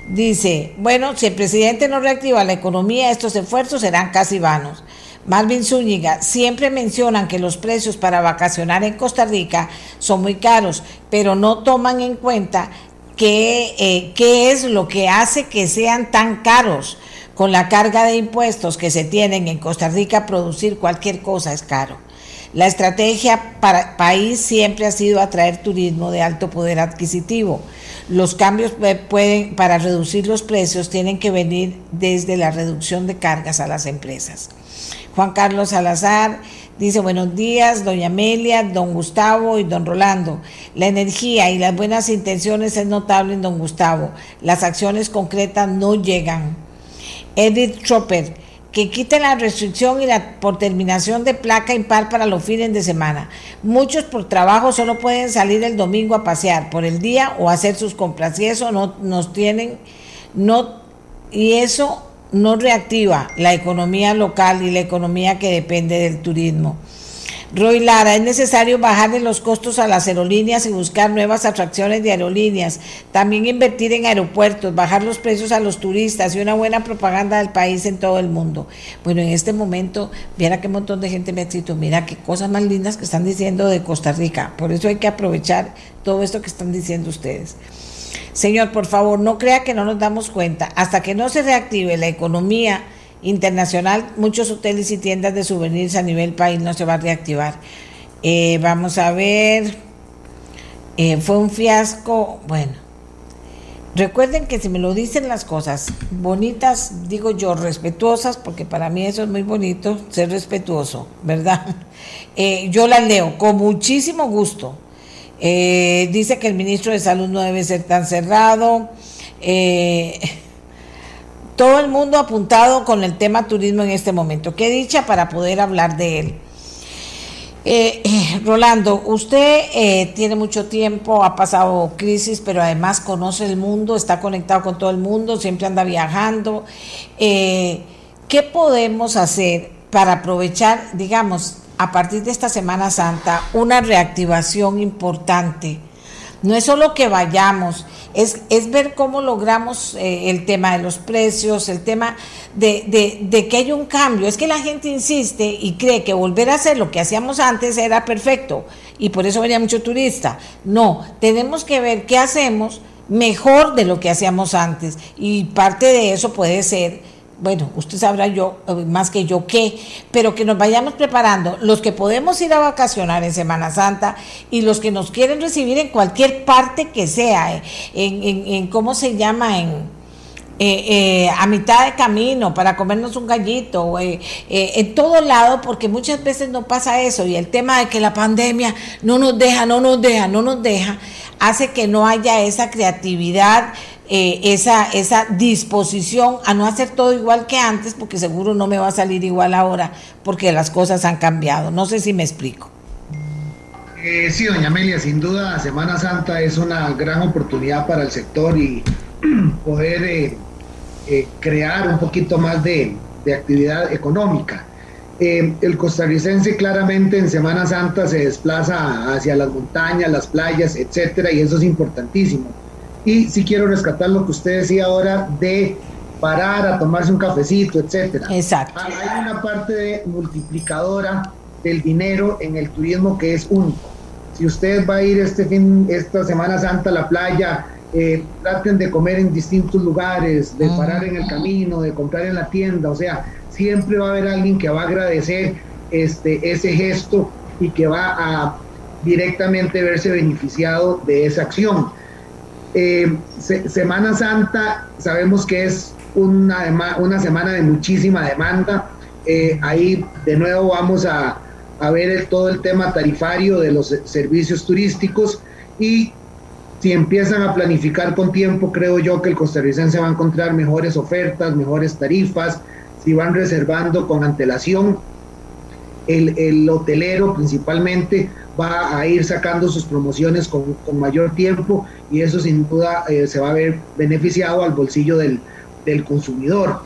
Speaker 2: Dice, bueno, si el presidente no reactiva la economía, estos esfuerzos serán casi vanos. Marvin Zúñiga, siempre mencionan que los precios para vacacionar en Costa Rica son muy caros, pero no toman en cuenta qué, eh, qué es lo que hace que sean tan caros. Con la carga de impuestos que se tienen en Costa Rica, producir cualquier cosa es caro. La estrategia para país siempre ha sido atraer turismo de alto poder adquisitivo. Los cambios pueden, para reducir los precios tienen que venir desde la reducción de cargas a las empresas. Juan Carlos Salazar dice buenos días, doña Amelia, don Gustavo y don Rolando. La energía y las buenas intenciones es notable en don Gustavo. Las acciones concretas no llegan. Edith Chopper, que quiten la restricción y la por terminación de placa impar para los fines de semana. Muchos por trabajo solo pueden salir el domingo a pasear por el día o hacer sus compras y eso no nos tienen no y eso no reactiva la economía local y la economía que depende del turismo. Roy Lara, es necesario bajarle los costos a las aerolíneas y buscar nuevas atracciones de aerolíneas. También invertir en aeropuertos, bajar los precios a los turistas y una buena propaganda del país en todo el mundo. Bueno, en este momento, viera qué montón de gente me ha escrito, mira qué cosas más lindas que están diciendo de Costa Rica. Por eso hay que aprovechar todo esto que están diciendo ustedes. Señor, por favor, no crea que no nos damos cuenta. Hasta que no se reactive la economía internacional, muchos hoteles y tiendas de souvenirs a nivel país no se va a reactivar. Eh, vamos a ver, eh, fue un fiasco, bueno. Recuerden que si me lo dicen las cosas bonitas, digo yo, respetuosas, porque para mí eso es muy bonito, ser respetuoso, ¿verdad? (laughs) Eh, yo las leo con muchísimo gusto. Dice que el ministro de Salud no debe ser tan cerrado. Todo el mundo apuntado con el tema turismo en este momento. Qué dicha para poder hablar de él. Eh, eh, Rolando, usted eh, tiene mucho tiempo, ha pasado crisis, pero además conoce el mundo, está conectado con todo el mundo, siempre anda viajando. ¿Qué podemos hacer para aprovechar, digamos, a partir de esta Semana Santa, una reactivación importante? No es solo que vayamos, es, es ver cómo logramos eh, el tema de los precios, el tema de, de, que hay un cambio. Es que la gente insiste y cree que volver a hacer lo que hacíamos antes era perfecto y por eso venía mucho turista. No, tenemos que ver qué hacemos mejor de lo que hacíamos antes y parte de eso puede ser bueno, usted sabrá yo eh, más que yo qué, pero que nos vayamos preparando, los que podemos ir a vacacionar en Semana Santa y los que nos quieren recibir en cualquier parte que sea, eh, en, en, en cómo se llama, en, eh, a mitad de camino para comernos un gallito, en todo lado, porque muchas veces no pasa eso y el tema de que la pandemia no nos deja, no nos deja, no nos deja, hace que no haya esa creatividad eh, esa, esa disposición a no hacer todo igual que antes, porque seguro no me va a salir igual ahora, porque las cosas han cambiado. No sé si me explico.
Speaker 7: Eh, sí, doña Amelia, sin duda Semana Santa es una gran oportunidad para el sector y (clears throat) poder eh, eh, crear un poquito más de, de actividad económica. Eh, el costarricense claramente en Semana Santa se desplaza hacia las montañas, las playas, etcétera, y eso es importantísimo. Y sí quiero rescatar lo que usted decía ahora de parar a tomarse un cafecito, etcétera.
Speaker 2: Exacto.
Speaker 7: Hay una parte de multiplicadora del dinero en el turismo que es único. Si usted va a ir este fin, esta Semana Santa a la playa, eh, traten de comer en distintos lugares, de parar en el camino, de comprar en la tienda, o sea, siempre va a haber alguien que va a agradecer este, ese gesto y que va a directamente verse beneficiado de esa acción. Eh, se, Semana Santa sabemos que es una, una semana de muchísima demanda. Eh, ahí de nuevo vamos a, a ver el, todo el tema tarifario de los servicios turísticos y si empiezan a planificar con tiempo, creo yo que el costarricense va a encontrar mejores ofertas, mejores tarifas, si van reservando con antelación, el, el hotelero principalmente va a ir sacando sus promociones con, con mayor tiempo y eso sin duda eh, se va a ver beneficiado al bolsillo del, del consumidor.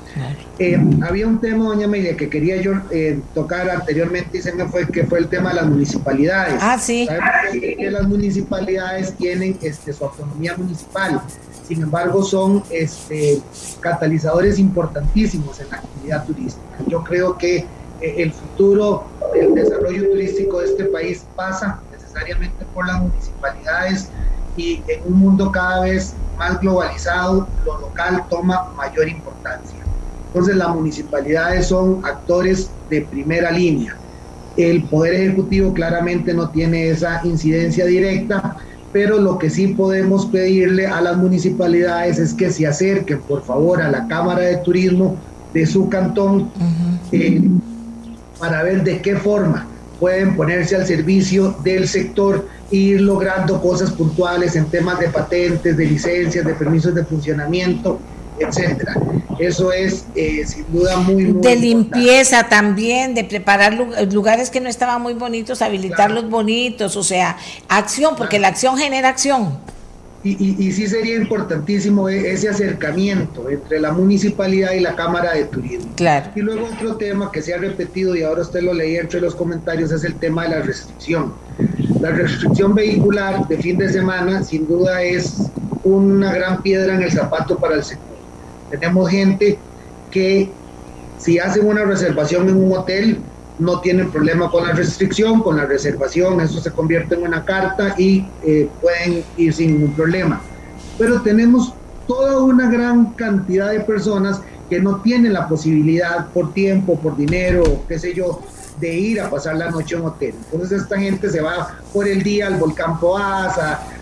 Speaker 7: Eh, había un tema, doña Amelia, que quería yo eh, tocar anteriormente y se me fue, que fue el tema de las municipalidades.
Speaker 2: Ah, sí.
Speaker 7: Sabemos que, que las municipalidades tienen este, su autonomía municipal, sin embargo son este, catalizadores importantísimos en la actividad turística. Yo creo que eh, el futuro del desarrollo turístico de este país pasa necesariamente por las municipalidades y en un mundo cada vez más globalizado, lo local toma mayor importancia. Entonces las municipalidades son actores de primera línea. El Poder Ejecutivo claramente no tiene esa incidencia directa, pero lo que sí podemos pedirle a las municipalidades es que se acerquen, por favor, a la Cámara de Turismo de su cantón uh -huh. eh, para ver de qué forma pueden ponerse al servicio del sector e ir logrando cosas puntuales en temas de patentes, de licencias, de permisos de funcionamiento etcétera. Eso es eh, sin duda muy, muy
Speaker 2: de
Speaker 7: importante.
Speaker 2: limpieza también, de preparar lu- lugares que no estaban muy bonitos, habilitarlos bonitos, o sea, acción, porque la acción genera acción.
Speaker 7: Y, y, y sí sería importantísimo e- ese acercamiento entre la municipalidad y la Cámara de Turismo.
Speaker 2: Claro.
Speaker 7: Y luego otro tema que se ha repetido y ahora usted lo leía entre los comentarios es el tema de la restricción. La restricción vehicular de fin de semana sin duda es una gran piedra en el zapato para el sector. Tenemos gente que si hacen una reservación en un hotel no tienen problema con la restricción, con la reservación, eso se convierte en una carta y eh, pueden ir sin ningún problema. Pero tenemos toda una gran cantidad de personas que no tienen la posibilidad por tiempo, por dinero, qué sé yo, de ir a pasar la noche en hotel. Entonces esta gente se va por el día al volcán Poás,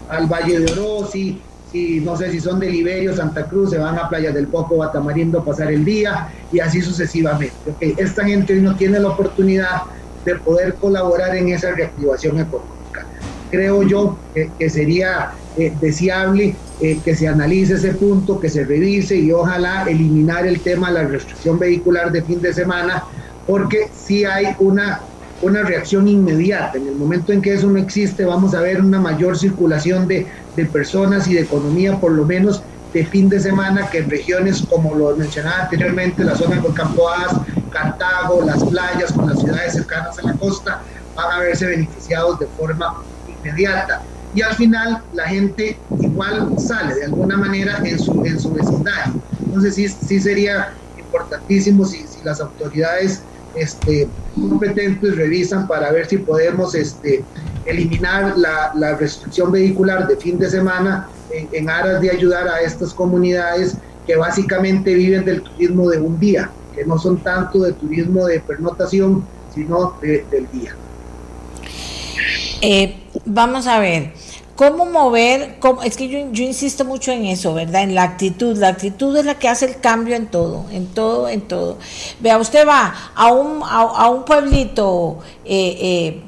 Speaker 7: al Valle de Orosi, si no sé si son de Liberio, Santa Cruz, se van a Playas del Poco, Batamarindo a pasar el día y así sucesivamente. Esta gente hoy no tiene la oportunidad de poder colaborar en esa reactivación económica. Creo yo que, que sería eh, deseable eh, que se analice ese punto, que se revise y ojalá eliminar el tema de la restricción vehicular de fin de semana, porque sí hay una, una reacción inmediata. En el momento en que eso no existe, vamos a ver una mayor circulación de, de personas y de economía, por lo menos de fin de semana, que en regiones como lo mencionaba anteriormente, la zona de Campoás, Cartago, las playas, con las ciudades cercanas a la costa, van a verse beneficiados de forma inmediata. Y al final la gente igual sale de alguna manera en su, en su vecindario. Entonces sí, sí sería importantísimo si, si las autoridades este, competentes revisan para ver si podemos este, eliminar la, restricción vehicular de fin de semana en, en aras de ayudar a estas comunidades que básicamente viven del turismo de un día, que no son tanto de turismo de pernotación, sino de- del día.
Speaker 2: Eh, vamos a ver, ¿cómo mover? cómo- es que yo, yo insisto mucho en eso, ¿verdad? En la actitud. La actitud es la que hace el cambio en todo, en todo, en todo. Vea, usted va a un, a, a un pueblito eh, eh,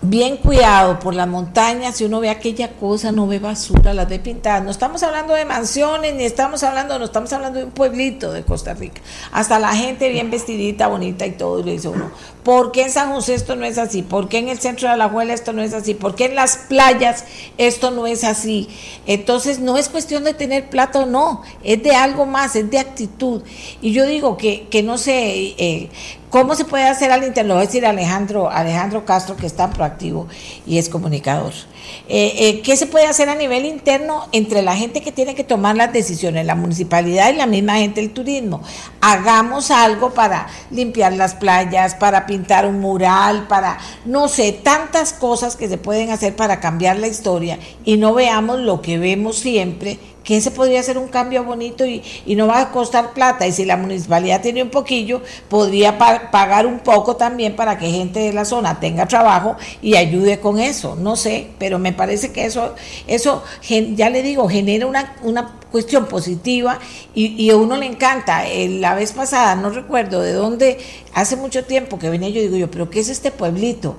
Speaker 2: bien cuidado por las montañas y uno ve aquella cosa, no ve basura, las ve pintadas. No estamos hablando de mansiones, ni estamos hablando, no estamos hablando de un pueblito de Costa Rica. Hasta la gente bien vestidita, bonita y todo, y le dice uno, ¿por qué en San José esto no es así? ¿Por qué en el centro de Alajuela esto no es así? ¿Por qué en las playas esto no es así? Entonces no es cuestión de tener plata o no, es de algo más, es de actitud. Y yo digo que, que no sé, eh, ¿Cómo se puede hacer al interno? Decir Alejandro, Alejandro Castro, que es tan proactivo y es comunicador. Eh, eh, ¿Qué se puede hacer a nivel interno entre la gente que tiene que tomar las decisiones, la municipalidad y la misma gente del turismo? Hagamos algo para limpiar las playas, para pintar un mural, para, no sé, tantas cosas que se pueden hacer para cambiar la historia y no veamos lo que vemos siempre que ese podría ser un cambio bonito y, no va a costar plata. Y si la municipalidad tiene un poquillo, podría pa- pagar un poco también para que gente de la zona tenga trabajo y ayude con eso. No sé, pero me parece que eso, eso ya le digo, genera una, una cuestión positiva y, y a uno le encanta. Eh, la vez pasada, no recuerdo de dónde, hace mucho tiempo que venía yo, digo yo, pero ¿qué es este pueblito?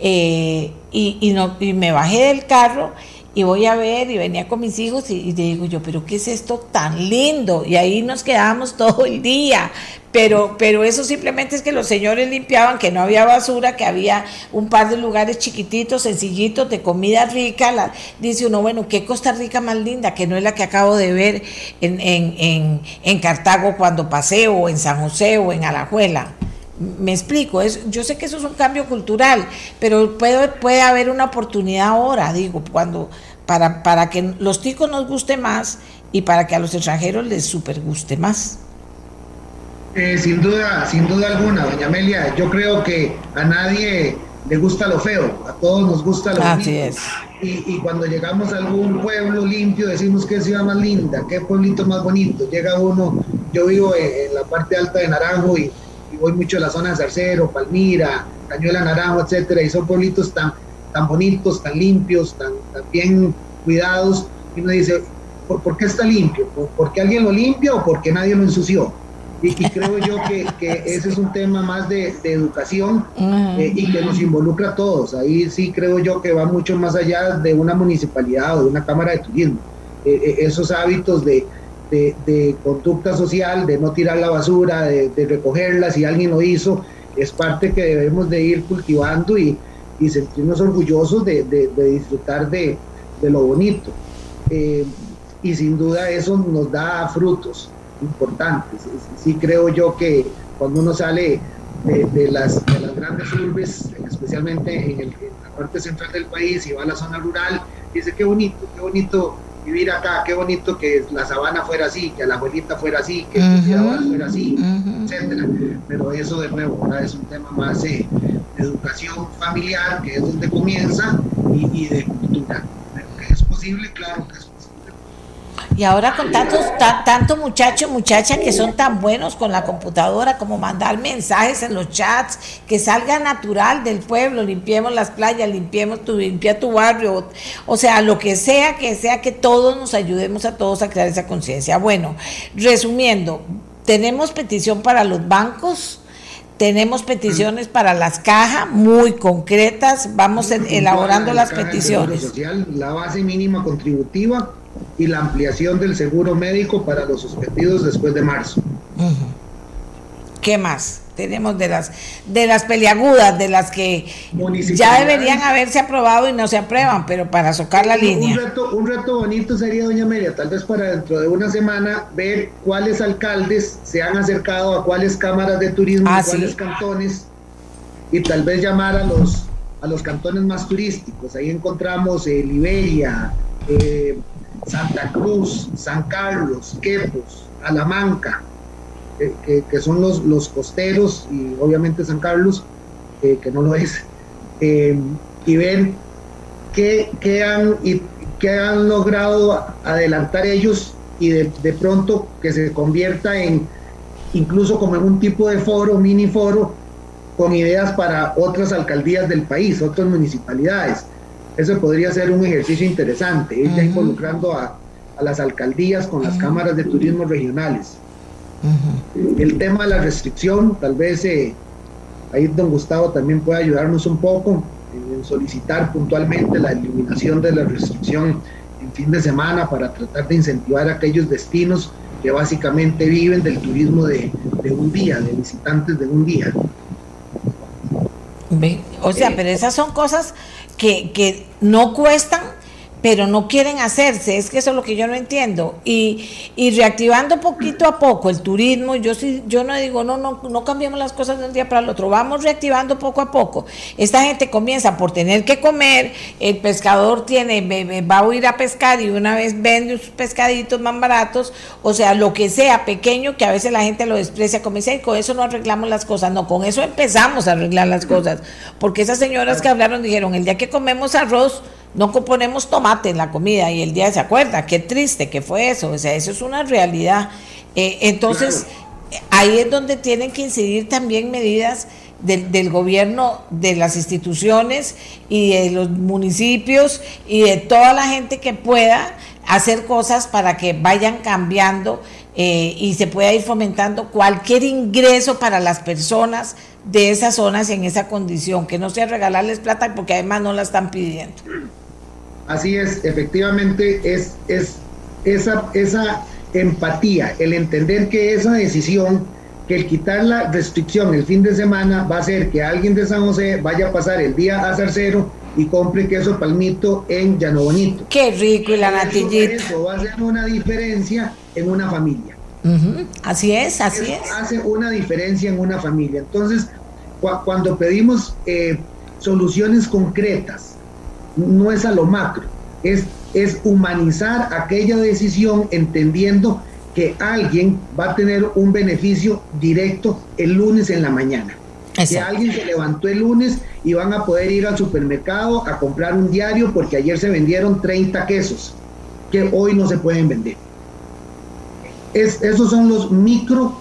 Speaker 2: Eh, y, y, no, y me bajé del carro y voy a ver y venía con mis hijos y, y digo yo, pero ¿qué es esto tan lindo? Y ahí nos quedábamos (laughs) todo el día. Pero, pero eso simplemente es que los señores limpiaban, que no había basura, que había un par de lugares chiquititos, sencillitos, de comida rica. La, dice uno, bueno, qué Costa Rica más linda, que no es la que acabo de ver en, en, en, en Cartago cuando paseo, o en San José, o en Alajuela. Me explico, es, yo sé que eso es un cambio cultural, pero puede, puede haber una oportunidad ahora, digo, cuando para, para que los ticos nos guste más y para que a los extranjeros les super guste más.
Speaker 7: Eh, sin duda, sin duda alguna, doña Amelia, yo creo que a nadie le gusta lo feo, a todos nos gusta lo
Speaker 2: Así
Speaker 7: bonito.
Speaker 2: es.
Speaker 7: Y, y cuando llegamos a algún pueblo limpio decimos que ciudad más linda, qué pueblito más bonito. Llega uno, yo vivo en, en la parte alta de Naranjo y, y voy mucho a la zona de Zarcero, Palmira, Cañuela Naranjo, etcétera, y son pueblitos tan, tan bonitos, tan limpios, tan, tan bien cuidados. Y uno dice, ¿por, por qué está limpio? ¿Por, ¿Porque alguien lo limpia o porque nadie lo ensució? Y, y creo yo que, que, ese es un tema más de, de educación eh, y que nos involucra a todos. Ahí sí creo yo que va mucho más allá de una municipalidad o de una cámara de turismo. Eh, eh, esos hábitos de, de, de conducta social, de no tirar la basura, de, de recogerla si alguien lo hizo, es parte que debemos de ir cultivando y, y sentirnos orgullosos de, disfrutar de, de lo bonito. Eh, y sin duda eso nos da frutos importantes. Sí creo yo que cuando uno sale de, de las, de las grandes urbes, especialmente en, el- en la parte central del país y va a la zona rural, dice qué bonito, qué bonito vivir acá, qué bonito que la sabana fuera así, que la abuelita fuera así, que el cuidador fuera así, etcétera. Pero eso de nuevo ¿verdad? es un tema más eh, de educación familiar, que es donde comienza, y, y de cultura. Pero que es posible, claro que es posible.
Speaker 2: Y ahora con tantos, ta- tanto muchachos, muchachas que son tan buenos con la computadora como mandar mensajes en los chats, que salga natural del pueblo, limpiemos las playas, limpiemos tu, limpia tu barrio, o sea, lo que sea, que sea que todos nos ayudemos a todos a crear esa conciencia. Bueno, resumiendo, tenemos petición para los bancos, tenemos peticiones para las cajas muy concretas, vamos elaborando
Speaker 7: La
Speaker 2: las peticiones.
Speaker 7: Social, la base mínima contributiva y la ampliación del seguro médico para los suspendidos después de marzo.
Speaker 2: ¿Qué más? Tenemos de las de las peliagudas, de las que ya deberían haberse aprobado y no se aprueban, pero para socar la
Speaker 7: Un-
Speaker 2: línea.
Speaker 7: Un reto, un reto bonito sería, doña Amelia, tal vez para dentro de una semana, ver cuáles alcaldes se han acercado a cuáles cámaras de turismo,
Speaker 2: Ah,
Speaker 7: a cuáles
Speaker 2: sí.
Speaker 7: cantones, y tal vez llamar a los, a los cantones más turísticos. Ahí encontramos eh, Liberia, eh, Santa Cruz, San Carlos, Quepos, Alamanca, que, que- son los, los costeros, y obviamente San Carlos, eh, que no lo es, eh, y ver qué, qué han, y, qué han logrado adelantar ellos y de, de pronto que se convierta en incluso como en un tipo de foro, mini foro, con ideas para otras alcaldías del país, otras municipalidades. Eso podría ser un ejercicio interesante, ir ya involucrando a, a las alcaldías con las cámaras de turismo regionales. El tema de la restricción, tal vez eh, ahí don Gustavo también puede ayudarnos un poco en solicitar puntualmente la eliminación de la restricción en fin de semana para tratar de incentivar aquellos destinos que básicamente viven del turismo de, de un día, de visitantes de un día.
Speaker 2: Ve, O sea, pero esas son cosas que, que no cuestan, pero no quieren hacerse. Es que eso es lo que yo no entiendo. Y, y reactivando poquito a poco el turismo, yo sí, yo no digo, no, no, no cambiemos las cosas de un día para el otro. Vamos reactivando poco a poco. Esta gente comienza por tener que comer, el pescador tiene, va a ir a pescar y una vez vende sus pescaditos más baratos, o sea, lo que sea pequeño, que a veces la gente lo desprecia, como dice, "Ay, con eso no arreglamos las cosas. No, con eso empezamos a arreglar las cosas. Porque esas señoras que hablaron dijeron, el día que comemos arroz, no componemos tomate en la comida y el día se acuerda, qué triste que fue eso, o sea, eso es una realidad. Eh, entonces, ahí es donde tienen que incidir también medidas del, del gobierno, de las instituciones y de los municipios y de toda la gente que pueda hacer cosas para que vayan cambiando eh, y se pueda ir fomentando cualquier ingreso para las personas de esas zonas en esa condición, que no sea regalarles plata porque además no la están pidiendo.
Speaker 7: Así es, efectivamente es, es esa, esa empatía, el entender que esa decisión, que el quitar la restricción el fin de semana va a hacer que alguien de San José vaya a pasar el día a Zarcero y compre queso palmito en Llano Bonito.
Speaker 2: Qué rico y la natillita.
Speaker 7: Eso va a hacer una diferencia en una familia.
Speaker 2: Así es, así
Speaker 7: Eso
Speaker 2: es.
Speaker 7: hace una diferencia en una familia. Entonces, cua- cuando pedimos eh, soluciones concretas, no es a lo macro, es, es humanizar aquella decisión entendiendo que alguien va a tener un beneficio directo el lunes en la mañana. Que alguien se levantó el lunes y van a poder ir al supermercado a comprar un diario porque ayer se vendieron 30 quesos que hoy no se pueden vender. Es, esos son los micro,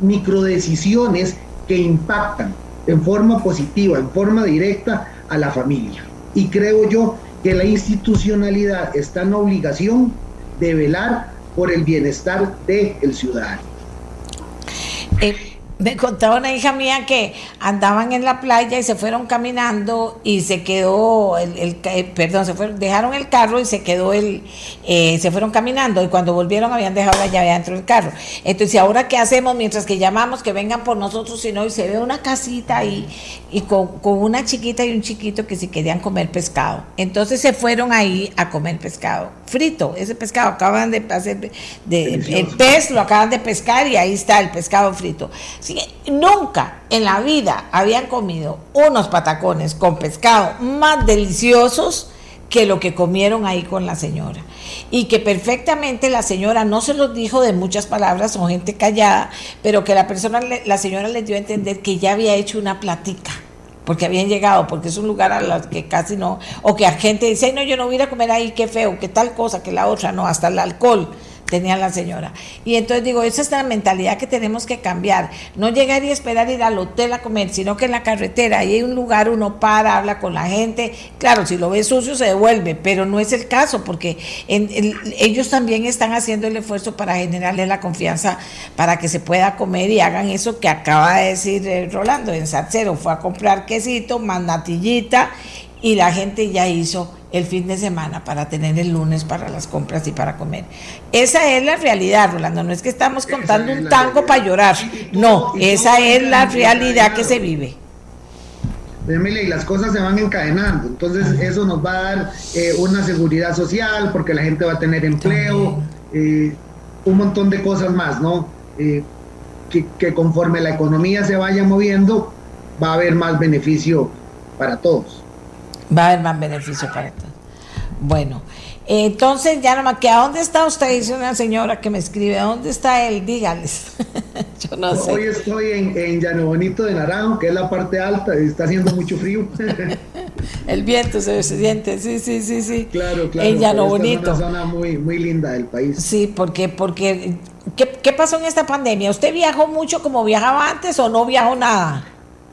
Speaker 7: micro decisiones que impactan en forma positiva, en forma directa a la familia. Y creo yo que la institucionalidad está en obligación de velar por el bienestar del ciudadano.
Speaker 2: Eh, Me contaba una hija mía que andaban en la playa y se fueron caminando y se quedó el, el eh, perdón, se fueron, dejaron el carro y se quedó el, eh, se fueron caminando y cuando volvieron habían dejado la llave dentro del carro. Entonces, ¿ahora qué hacemos? Mientras que llamamos que vengan por nosotros, si no, y se ve una casita ahí y con, con una chiquita y un chiquito que si querían comer pescado. Entonces se fueron ahí a comer pescado frito, ese pescado acaban de hacer, de, el pez lo acaban de pescar y ahí está el pescado frito. Nunca en la vida habían comido unos patacones con pescado más deliciosos que lo que comieron ahí con la señora. Y que perfectamente la señora no se los dijo de muchas palabras, son gente callada, pero que la persona, la señora les dio a entender que ya había hecho una platica porque habían llegado, porque es un lugar a los que casi no, o que a gente dice, "Ay, no, yo no voy a comer ahí, qué feo, que tal cosa, que la otra, no, hasta el alcohol tenía la señora. Y entonces digo, esa es la mentalidad que tenemos que cambiar, no llegar y esperar ir al hotel a comer, sino que en la carretera, ahí hay un lugar, uno para, habla con la gente, claro, si lo ve sucio se devuelve, pero no es el caso, porque en- ellos también están haciendo el esfuerzo para generarle la confianza para que se pueda comer y hagan eso que acaba de decir eh, Rolando en Sarcero, fue a comprar quesito, más natillita y la gente ya hizo el fin de semana para tener el lunes para las compras y para comer. Esa es la realidad, Rolando, no es que estamos contando
Speaker 7: es
Speaker 2: un tango
Speaker 7: realidad.
Speaker 2: para llorar, no, esa es la realidad que se vive.
Speaker 7: Emilia, y las cosas se van encadenando. Entonces, eso nos va a dar eh, una seguridad social, porque la gente va a tener empleo, eh, un montón de cosas más, ¿no? Eh, que, que conforme la economía se vaya moviendo, va a haber más beneficio para todos.
Speaker 2: Va a haber más beneficio para todos. Bueno, entonces ya no me queda. ¿Dónde está usted? Dice una señora que me escribe. ¿Dónde está él? Dígales. (laughs) Yo no
Speaker 7: Hoy
Speaker 2: sé.
Speaker 7: estoy en, en Llano Bonito de Naranjo, que es la parte alta, y está haciendo mucho frío. (laughs)
Speaker 2: El viento se siente. Sí, sí, sí, sí.
Speaker 7: claro, claro.
Speaker 2: En Llano Bonito.
Speaker 7: Es una zona muy, muy linda del país.
Speaker 2: Sí, porque, porque ¿qué, ¿qué pasó en esta pandemia? ¿Usted viajó mucho como viajaba antes o no viajó nada?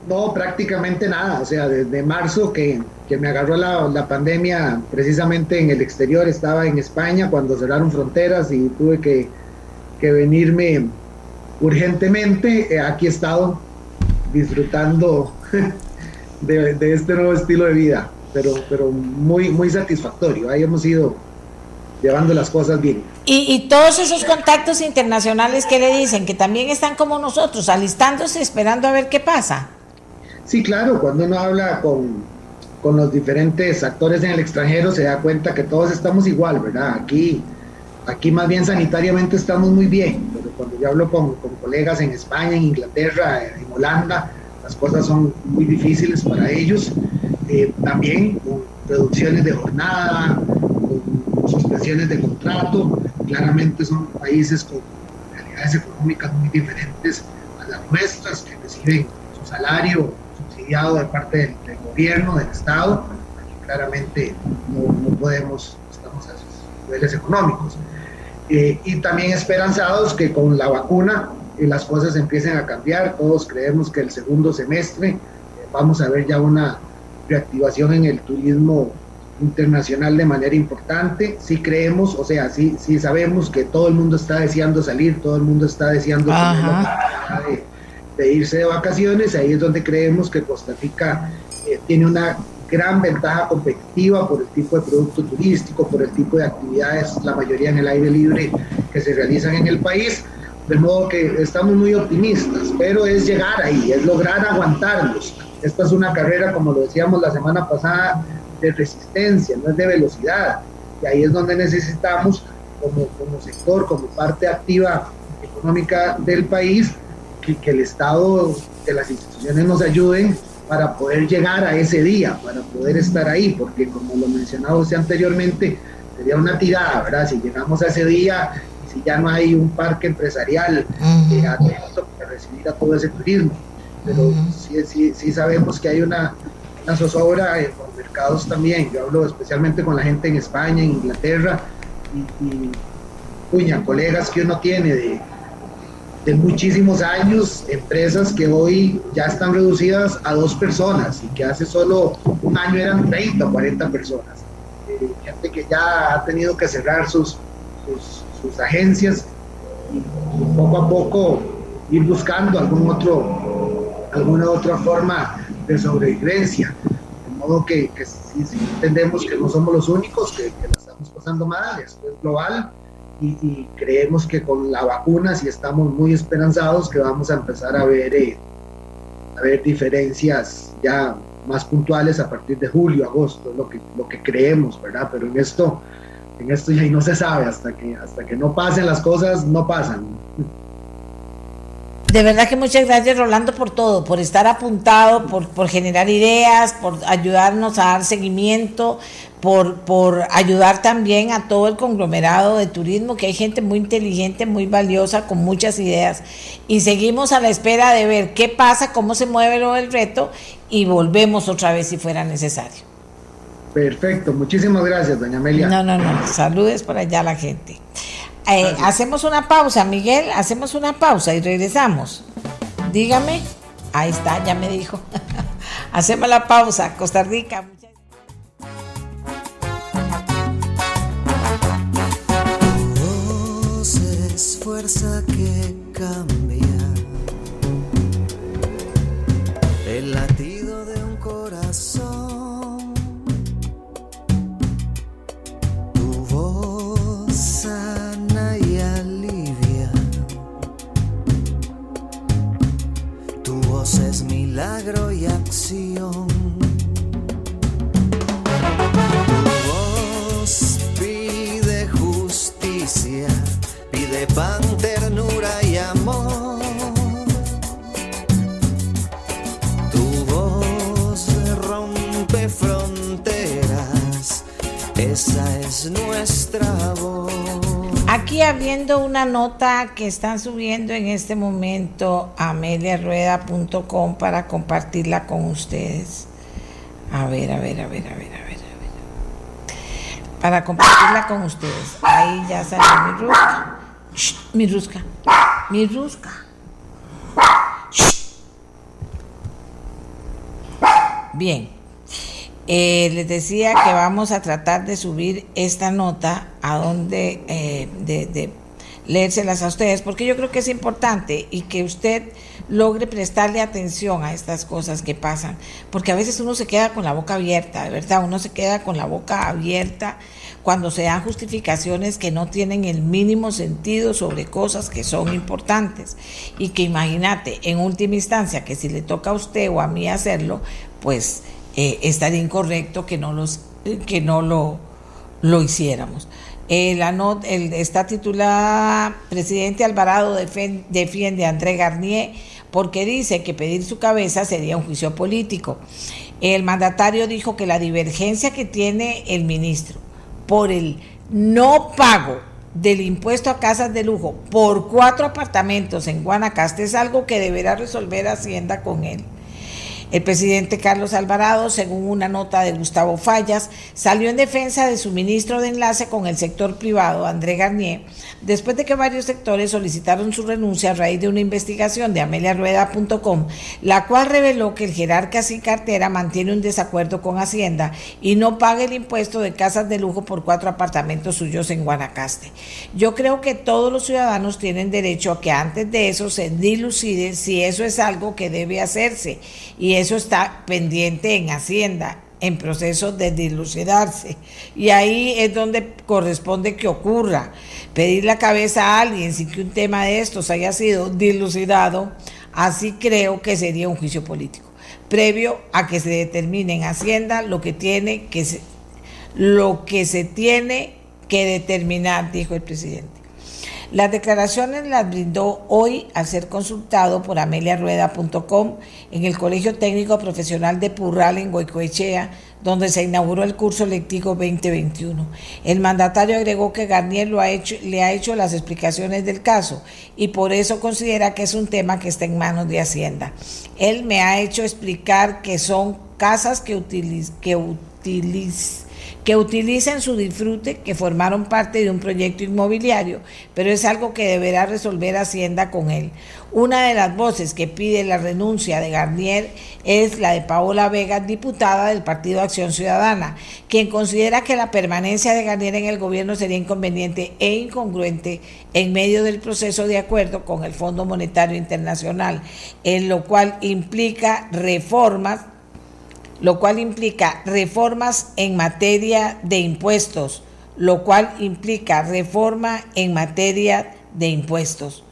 Speaker 7: No, prácticamente nada. O sea, desde marzo que, que me agarró la, la pandemia precisamente en el exterior, estaba en España cuando cerraron fronteras y tuve que, que venirme urgentemente. Eh, aquí he estado disfrutando (laughs) de, este nuevo estilo de vida, pero, pero muy, muy satisfactorio. Ahí hemos ido llevando las cosas bien.
Speaker 2: Y todos esos contactos internacionales que le dicen, que también están como nosotros, alistándose, esperando a ver qué pasa.
Speaker 7: Sí, claro, cuando uno habla con, con los diferentes actores en el extranjero se da cuenta que todos estamos igual, ¿verdad? Aquí, aquí más bien sanitariamente estamos muy bien, pero cuando yo hablo con, con colegas en España, en Inglaterra, en Holanda, las cosas son muy difíciles para ellos. Eh, también con reducciones de jornada, con suspensiones de contrato, claramente son países con realidades económicas muy diferentes a las nuestras, que reciben su salario subsidiado de parte del, del gobierno, del Estado. Claramente no, no podemos, estamos a esos niveles económicos. Eh, y también esperanzados que con la vacuna eh, las cosas empiecen a cambiar. Todos creemos que el segundo semestre eh, vamos a ver ya una reactivación en el turismo internacional de manera importante. Sí creemos, o sea, sí, sí sabemos que todo el mundo está deseando salir, todo el mundo está deseando tener la oportunidad de, de irse de vacaciones. Ahí es donde creemos que Costa Rica eh, tiene una gran ventaja competitiva por el tipo de producto turístico, por el tipo de actividades, la mayoría en el aire libre que se realizan en el país. De modo que estamos muy optimistas, pero es llegar ahí, es lograr aguantarlos. Esta es una carrera, como lo decíamos la semana pasada, de resistencia, no es de velocidad. Y ahí es donde necesitamos, como, como sector, como parte activa económica del país, que, que el Estado, que las instituciones nos ayuden para poder llegar a ese día, para poder estar ahí, porque como lo mencionaba usted anteriormente, sería una tirada, ¿verdad? Si llegamos a ese día y si ya no hay un parque empresarial eh, atento para recibir a todo ese turismo. Pero sí, sí, sí sabemos que hay una, una zozobra en los mercados también. Yo hablo especialmente con la gente en España, en Inglaterra, y, y puña, colegas que uno tiene de, de muchísimos años, empresas que hoy ya están reducidas a dos personas y que hace solo un año eran 30 o 40 personas. Eh, gente que ya ha tenido que cerrar sus, sus, sus agencias y, y poco a poco ir buscando algún otro, alguna otra forma de sobrevivencia. De modo que, que sí, entendemos que no somos los únicos que, que estamos pasando mal, esto es global y, creemos que con la vacuna sí estamos muy esperanzados que vamos a empezar a ver, eh, a ver diferencias ya más puntuales a partir de julio, agosto, lo que, lo que creemos, ¿verdad? Pero en esto, en esto ya no se sabe, hasta que, hasta que no pasen las cosas, no pasan.
Speaker 2: De verdad que muchas gracias Rolando por todo, por estar apuntado, por, por generar ideas, por ayudarnos a dar seguimiento, por, por ayudar también a todo el conglomerado de turismo, que hay gente muy inteligente, muy valiosa, con muchas ideas. Y seguimos a la espera de ver qué pasa, cómo se mueve lo del reto y volvemos otra vez si fuera necesario.
Speaker 7: Perfecto, muchísimas gracias, doña Amelia.
Speaker 2: No, no, no, saludes por allá a la gente. Eh, hacemos una pausa, Miguel, hacemos una pausa y regresamos. Dígame. Ahí está, ya me dijo. (laughs) hacemos la pausa, Costa Rica.
Speaker 8: Es fuerza que cambia el latido milagro y acción. Tu pide justicia, pide pan, ternura y amor. Tu voz rompe fronteras, esa es nuestra.
Speaker 2: Aquí habiendo una nota que están subiendo en este momento a ameliarueda.com para compartirla con ustedes. A ver, a ver, a ver, a ver, a ver, a ver. Para compartirla con ustedes. Ahí ya salió mi rusca. Mi rusca. Mi rusca. Shh. Bien. Eh, les decía que vamos a tratar de subir esta nota a donde eh, leérselas a ustedes, porque yo creo que es importante y que usted logre prestarle atención a estas cosas que pasan, porque a veces uno se queda con la boca abierta, de verdad, uno se queda con la boca abierta cuando se dan justificaciones que no tienen el mínimo sentido sobre cosas que son importantes. Y que imagínate, en última instancia, que si le toca a usted o a mí hacerlo, pues eh, estaría incorrecto que no, los, que no lo, lo hiciéramos. Eh, la el, está titulada Presidente Alvarado defen, defiende a André Garnier porque dice que pedir su cabeza sería un juicio político. El mandatario dijo que la divergencia que tiene el ministro por el no pago del impuesto a casas de lujo por cuatro apartamentos en Guanacaste es algo que deberá resolver Hacienda con él. El presidente Carlos Alvarado, según una nota de Gustavo Fallas, salió en defensa de su ministro de enlace con el sector privado, André Garnier, después de que varios sectores solicitaron su renuncia a raíz de una investigación de ameliarueda.com, la cual reveló que el jerarca sin cartera mantiene un desacuerdo con Hacienda y no paga el impuesto de casas de lujo por cuatro apartamentos suyos en Guanacaste. Yo creo que todos los ciudadanos tienen derecho a que antes de eso se dilucide si eso es algo que debe hacerse y eso está pendiente en Hacienda en proceso de dilucidarse. Y ahí es donde corresponde que ocurra. Pedir la cabeza a alguien sin que un tema de estos haya sido dilucidado, así creo que sería un juicio político. Previo a que se determine en Hacienda lo que tiene que se, lo que se tiene que determinar, dijo el presidente. Las declaraciones las brindó hoy al ser consultado por ameliarueda.com en el Colegio Técnico Profesional de Purral en Goicoechea, donde se inauguró el curso lectivo 2021. El mandatario agregó que Garnier le ha hecho las explicaciones del caso y por eso considera que es un tema que está en manos de Hacienda. Él me ha hecho explicar que son casas que, utiliz, que que utiliza en su disfrute que formaron parte de un proyecto inmobiliario, pero es algo que deberá resolver Hacienda con él. Una de las voces que pide la renuncia de Garnier es la de Paola Vega, diputada del Partido Acción Ciudadana, quien considera que la permanencia de Garnier en el gobierno sería inconveniente e incongruente en medio del proceso de acuerdo con el Fondo Monetario Internacional, en lo cual implica reformas lo cual implica reformas en materia de impuestos, lo cual implica reforma en materia de impuestos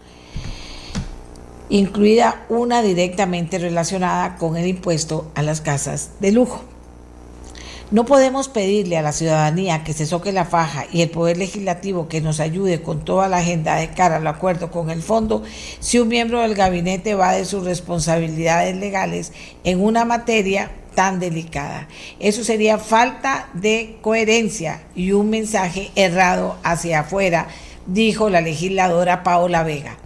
Speaker 2: incluida una directamente relacionada con el impuesto a las casas de lujo. No podemos pedirle a la ciudadanía que se soque la faja y el Poder Legislativo que nos ayude con toda la agenda de cara al acuerdo con el fondo si un miembro del gabinete va de sus responsabilidades legales en una materia tan delicada. Eso sería falta de coherencia y un mensaje errado hacia afuera, dijo la legisladora Paola Vega.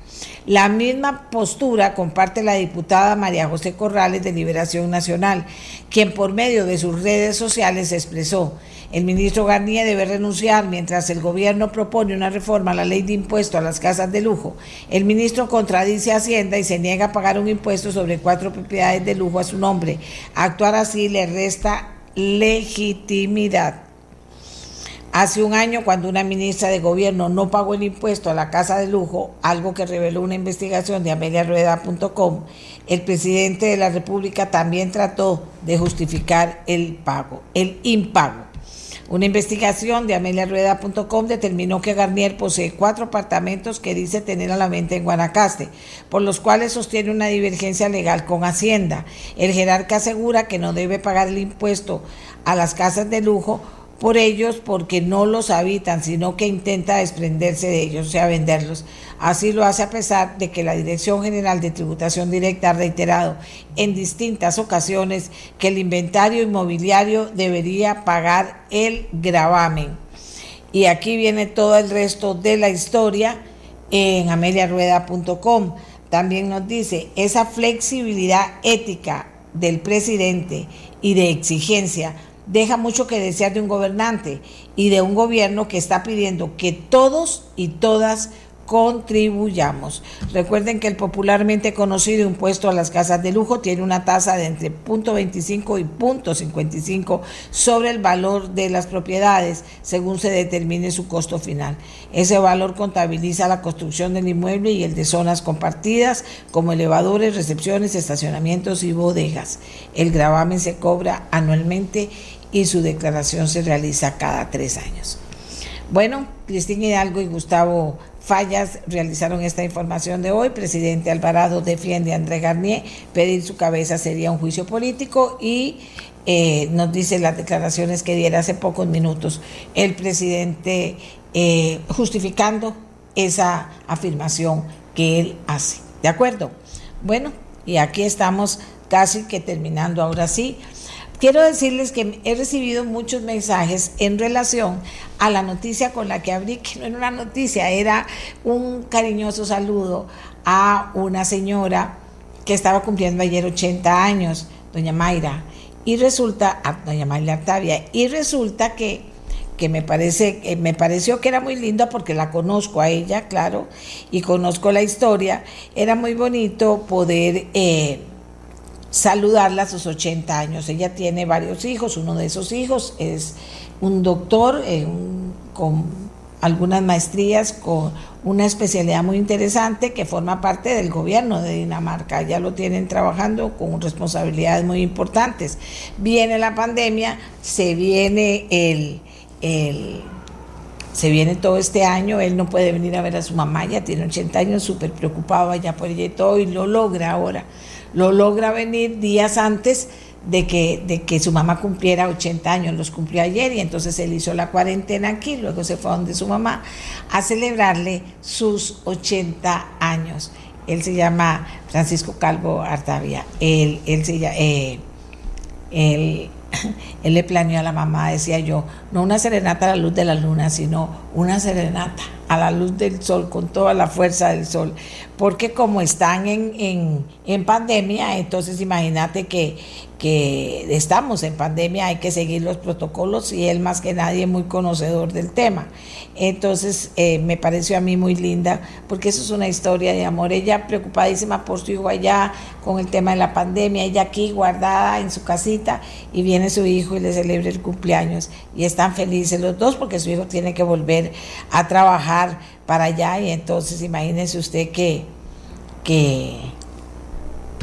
Speaker 2: La misma postura comparte la diputada María José Corrales de Liberación Nacional, quien por medio de sus redes sociales expresó, el ministro Garnier debe renunciar mientras el gobierno propone una reforma a la ley de impuesto a las casas de lujo. El ministro contradice a Hacienda y se niega a pagar un impuesto sobre cuatro propiedades de lujo a su nombre. Actuar así le resta legitimidad. Hace un año, cuando una ministra de gobierno no pagó el impuesto a la casa de lujo, algo que reveló una investigación de ameliarueda.com, el presidente de la República también trató de justificar el pago, el impago. Una investigación de ameliarueda.com determinó que Garnier posee cuatro apartamentos que dice tener a la venta en Guanacaste, por los cuales sostiene una divergencia legal con Hacienda. El jerarca asegura que no debe pagar el impuesto a las casas de lujo por ellos porque no los habitan, sino que intenta desprenderse de ellos, o sea, venderlos. Así lo hace a pesar de que la Dirección General de Tributación Directa ha reiterado en distintas ocasiones que el inventario inmobiliario debería pagar el gravamen. Y aquí viene todo el resto de la historia en ameliarueda.com. También nos dice esa flexibilidad ética del presidente y de exigencia deja mucho que desear de un gobernante y de un gobierno que está pidiendo que todos y todas contribuyamos. Recuerden que el popularmente conocido impuesto a las casas de lujo tiene una tasa de entre 0.25 y 0.55 sobre el valor de las propiedades según se determine su costo final. Ese valor contabiliza la construcción del inmueble y el de zonas compartidas como elevadores, recepciones, estacionamientos y bodegas. El gravamen se cobra anualmente su declaración se realiza cada tres años. Bueno, Cristina Hidalgo y Gustavo Fallas realizaron esta información de hoy. Presidente Alvarado defiende a André Garnier. Pedir su cabeza sería un juicio político y eh, nos dice las declaraciones que diera hace pocos minutos el presidente eh, justificando esa afirmación que él hace. ¿De acuerdo? Bueno, y aquí estamos casi que terminando ahora sí. Quiero decirles que he recibido muchos mensajes en relación a la noticia con la que abrí, que no era una noticia, era un cariñoso saludo a una señora que estaba cumpliendo ayer 80 años, doña Mayra, y resulta, a doña Mayra Octavia, y resulta que, que me, parece, me pareció que era muy linda porque la conozco a ella, claro, y conozco la historia, era muy bonito poder... Eh, saludarla a sus 80 años. Ella tiene varios hijos, uno de esos hijos es un doctor eh, con algunas maestrías, con una especialidad muy interesante que forma parte del gobierno de Dinamarca. Ya lo tienen trabajando con responsabilidades muy importantes. Viene la pandemia, se viene el, el se viene todo este año, él no puede venir a ver a su mamá, ya tiene 80 años, súper preocupado allá por ella y todo, y lo logra ahora lo logra venir días antes de que, de que su mamá cumpliera 80 años, los cumplió ayer y entonces él hizo la cuarentena aquí, luego se fue a donde su mamá a celebrarle sus 80 años. Él se llama Francisco Calvo Artavia, él, él, se, eh, él, (laughs) él le planeó a la mamá, decía yo, no una serenata a la luz de la luna, sino una serenata a la luz del sol, con toda la fuerza del sol, porque como están en, en, pandemia, entonces imagínate que, que estamos en pandemia, hay que seguir los protocolos y él más que nadie muy conocedor del tema. Entonces eh, me pareció a mí muy linda, porque eso es una historia de amor. Ella preocupadísima por su hijo allá con el tema de la pandemia, ella aquí guardada en su casita y viene su hijo y le celebra el cumpleaños y están felices los dos porque su hijo tiene que volver a trabajar para allá y entonces imagínese usted que, que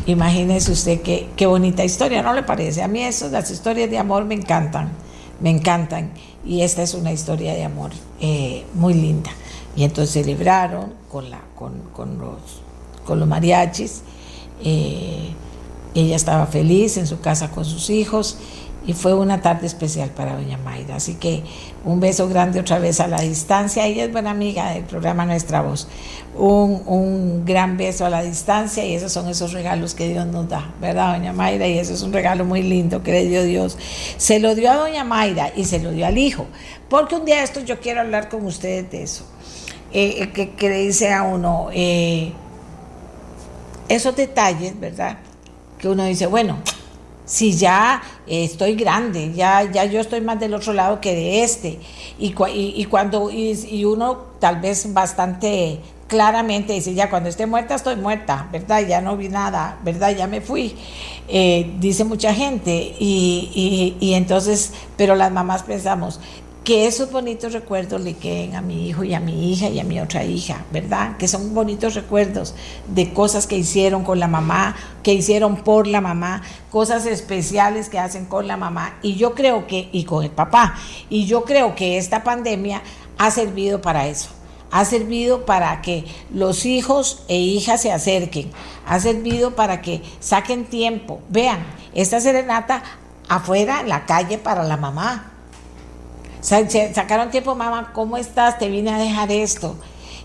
Speaker 2: imagínese usted que, qué bonita historia, ¿no le parece? A mí eso, las historias de amor me encantan, me encantan y esta es una historia de amor eh, muy linda. Y entonces celebraron con, la, con, con los, con los mariachis eh, ella estaba feliz en su casa con sus hijos y fue una tarde especial para doña Mayra. Así que un beso grande otra vez a la distancia. Ella es buena amiga del programa Nuestra Voz. Un, un, gran beso a la distancia y esos son esos regalos que Dios nos da, ¿verdad, doña Mayra? Y eso es un regalo muy lindo que le dio Dios. Se lo dio a doña Mayra y se lo dio al hijo. Porque un día de estos yo quiero hablar con ustedes de eso. Eh, que, que, le dice a uno, eh, esos detalles, ¿verdad? Que uno dice, bueno, si ya estoy grande, ya, ya yo estoy más del otro lado que de este, y, y, cuando, y, uno tal vez bastante claramente dice, ya cuando esté muerta estoy muerta, ¿verdad? Ya no vi nada, ¿verdad? Ya me fui, eh, dice mucha gente, y, y entonces, pero las mamás pensamos, que esos bonitos recuerdos le queden a mi hijo y a mi hija y a mi otra hija, ¿verdad? Que son bonitos recuerdos de cosas que hicieron con la mamá, que hicieron por la mamá, cosas especiales que hacen con la mamá y yo creo que, y con el papá, y yo creo que esta pandemia ha servido para eso. Ha servido para que los hijos e hijas se acerquen, ha servido para que saquen tiempo. Vean, esta serenata afuera en la calle para la mamá, Sacaron tiempo, mamá, ¿cómo estás? Te vine a dejar esto.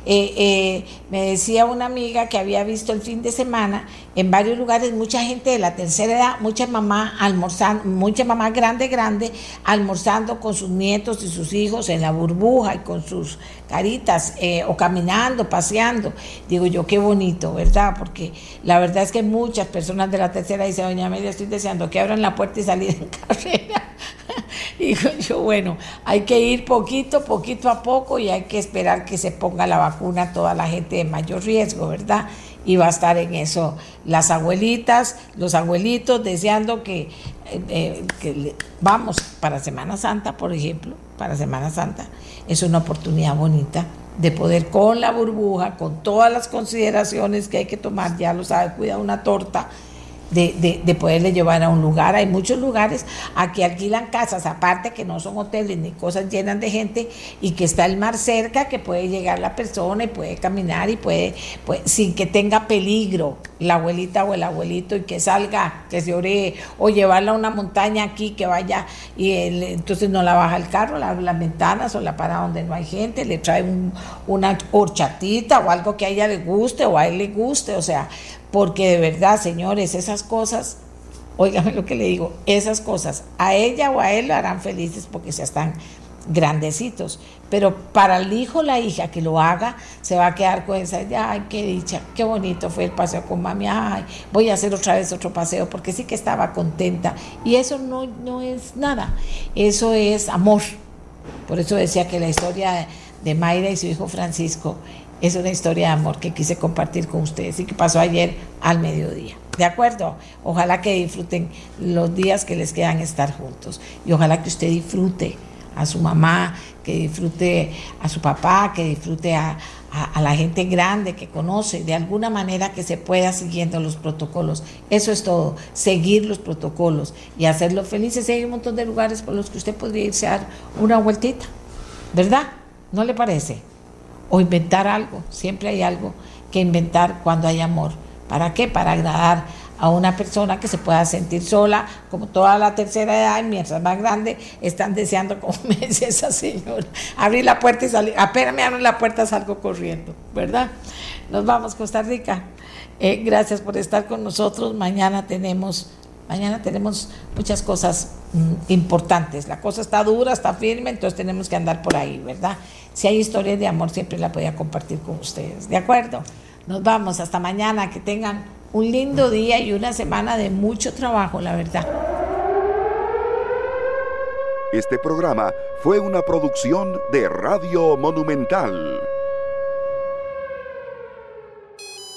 Speaker 2: Eh, eh, me decía una amiga que había visto el fin de semana en varios lugares mucha gente de la tercera edad, mucha mamá almorzando, mucha mamá grande, grande, almorzando con sus nietos y sus hijos en la burbuja y con sus caritas, eh, o caminando, paseando. Digo yo, qué bonito, ¿verdad? Porque la verdad es que muchas personas de la tercera dicen, doña Amelia, estoy deseando que abran la puerta y salir en (laughs) carrera. (laughs) Digo yo, bueno, hay que ir poquito, poquito a poco y hay que esperar que se ponga la vacuna a toda la gente de mayor riesgo, ¿verdad? Y va a estar en eso las abuelitas, los abuelitos deseando que, eh, eh, vamos para Semana Santa, por ejemplo, para Semana Santa, es una oportunidad bonita de poder con la burbuja, con todas las consideraciones que hay que tomar, ya lo sabe, cuida una torta, de, de, poderle llevar a un lugar. Hay muchos lugares aquí alquilan casas, aparte que no son hoteles ni cosas llenas de gente y que está el mar cerca, que puede llegar la persona y puede caminar y puede, sin que tenga peligro la abuelita o el abuelito y que salga, que se ore o llevarla a una montaña aquí, que vaya y entonces no la baja el carro, la las ventanas o la para donde no hay gente, le trae una horchatita o algo que a ella le guste o a él le guste, o sea, porque de verdad, señores, esas cosas, óigame lo que le digo, esas cosas a ella o a él lo harán felices porque ya están grandecitos. Pero para el hijo o la hija que lo haga, se va a quedar con esa, ay, qué dicha, qué bonito fue el paseo con mami, ay, voy a hacer otra vez otro paseo porque sí que estaba contenta. Y eso no, no es nada, eso es amor. Por eso decía que la historia de Mayra y su hijo Francisco es una historia de amor que quise compartir con ustedes y que pasó ayer al mediodía. ¿De acuerdo? Ojalá que disfruten los días que les quedan estar juntos y ojalá que usted disfrute a su mamá, que disfrute a su papá, que disfrute a, la gente grande que conoce, de alguna manera que se pueda siguiendo los protocolos. Eso es todo, seguir los protocolos y hacerlos felices. Hay un montón de lugares por los que usted podría irse a dar una vueltita, ¿verdad? ¿No le parece? O inventar algo. Siempre hay algo que inventar cuando hay amor. ¿Para qué? Para agradar a una persona que se pueda sentir sola, como toda la tercera edad, mientras más grande, están deseando, (laughs) como me decía esa señora, abrir la puerta y salir. Apenas me abren la puerta, salgo corriendo, ¿verdad? Nos vamos, Costa Rica. Eh, gracias por estar con nosotros. Mañana tenemos Mañana tenemos muchas cosas mm, importantes. La cosa está dura, está firme, entonces tenemos que andar por ahí, ¿verdad? Si hay historias de amor, siempre la voy a compartir con ustedes. ¿De acuerdo? Nos vamos. Hasta mañana. Que tengan un lindo día y una semana de mucho trabajo, la verdad.
Speaker 1: Este programa fue una producción de Radio Monumental.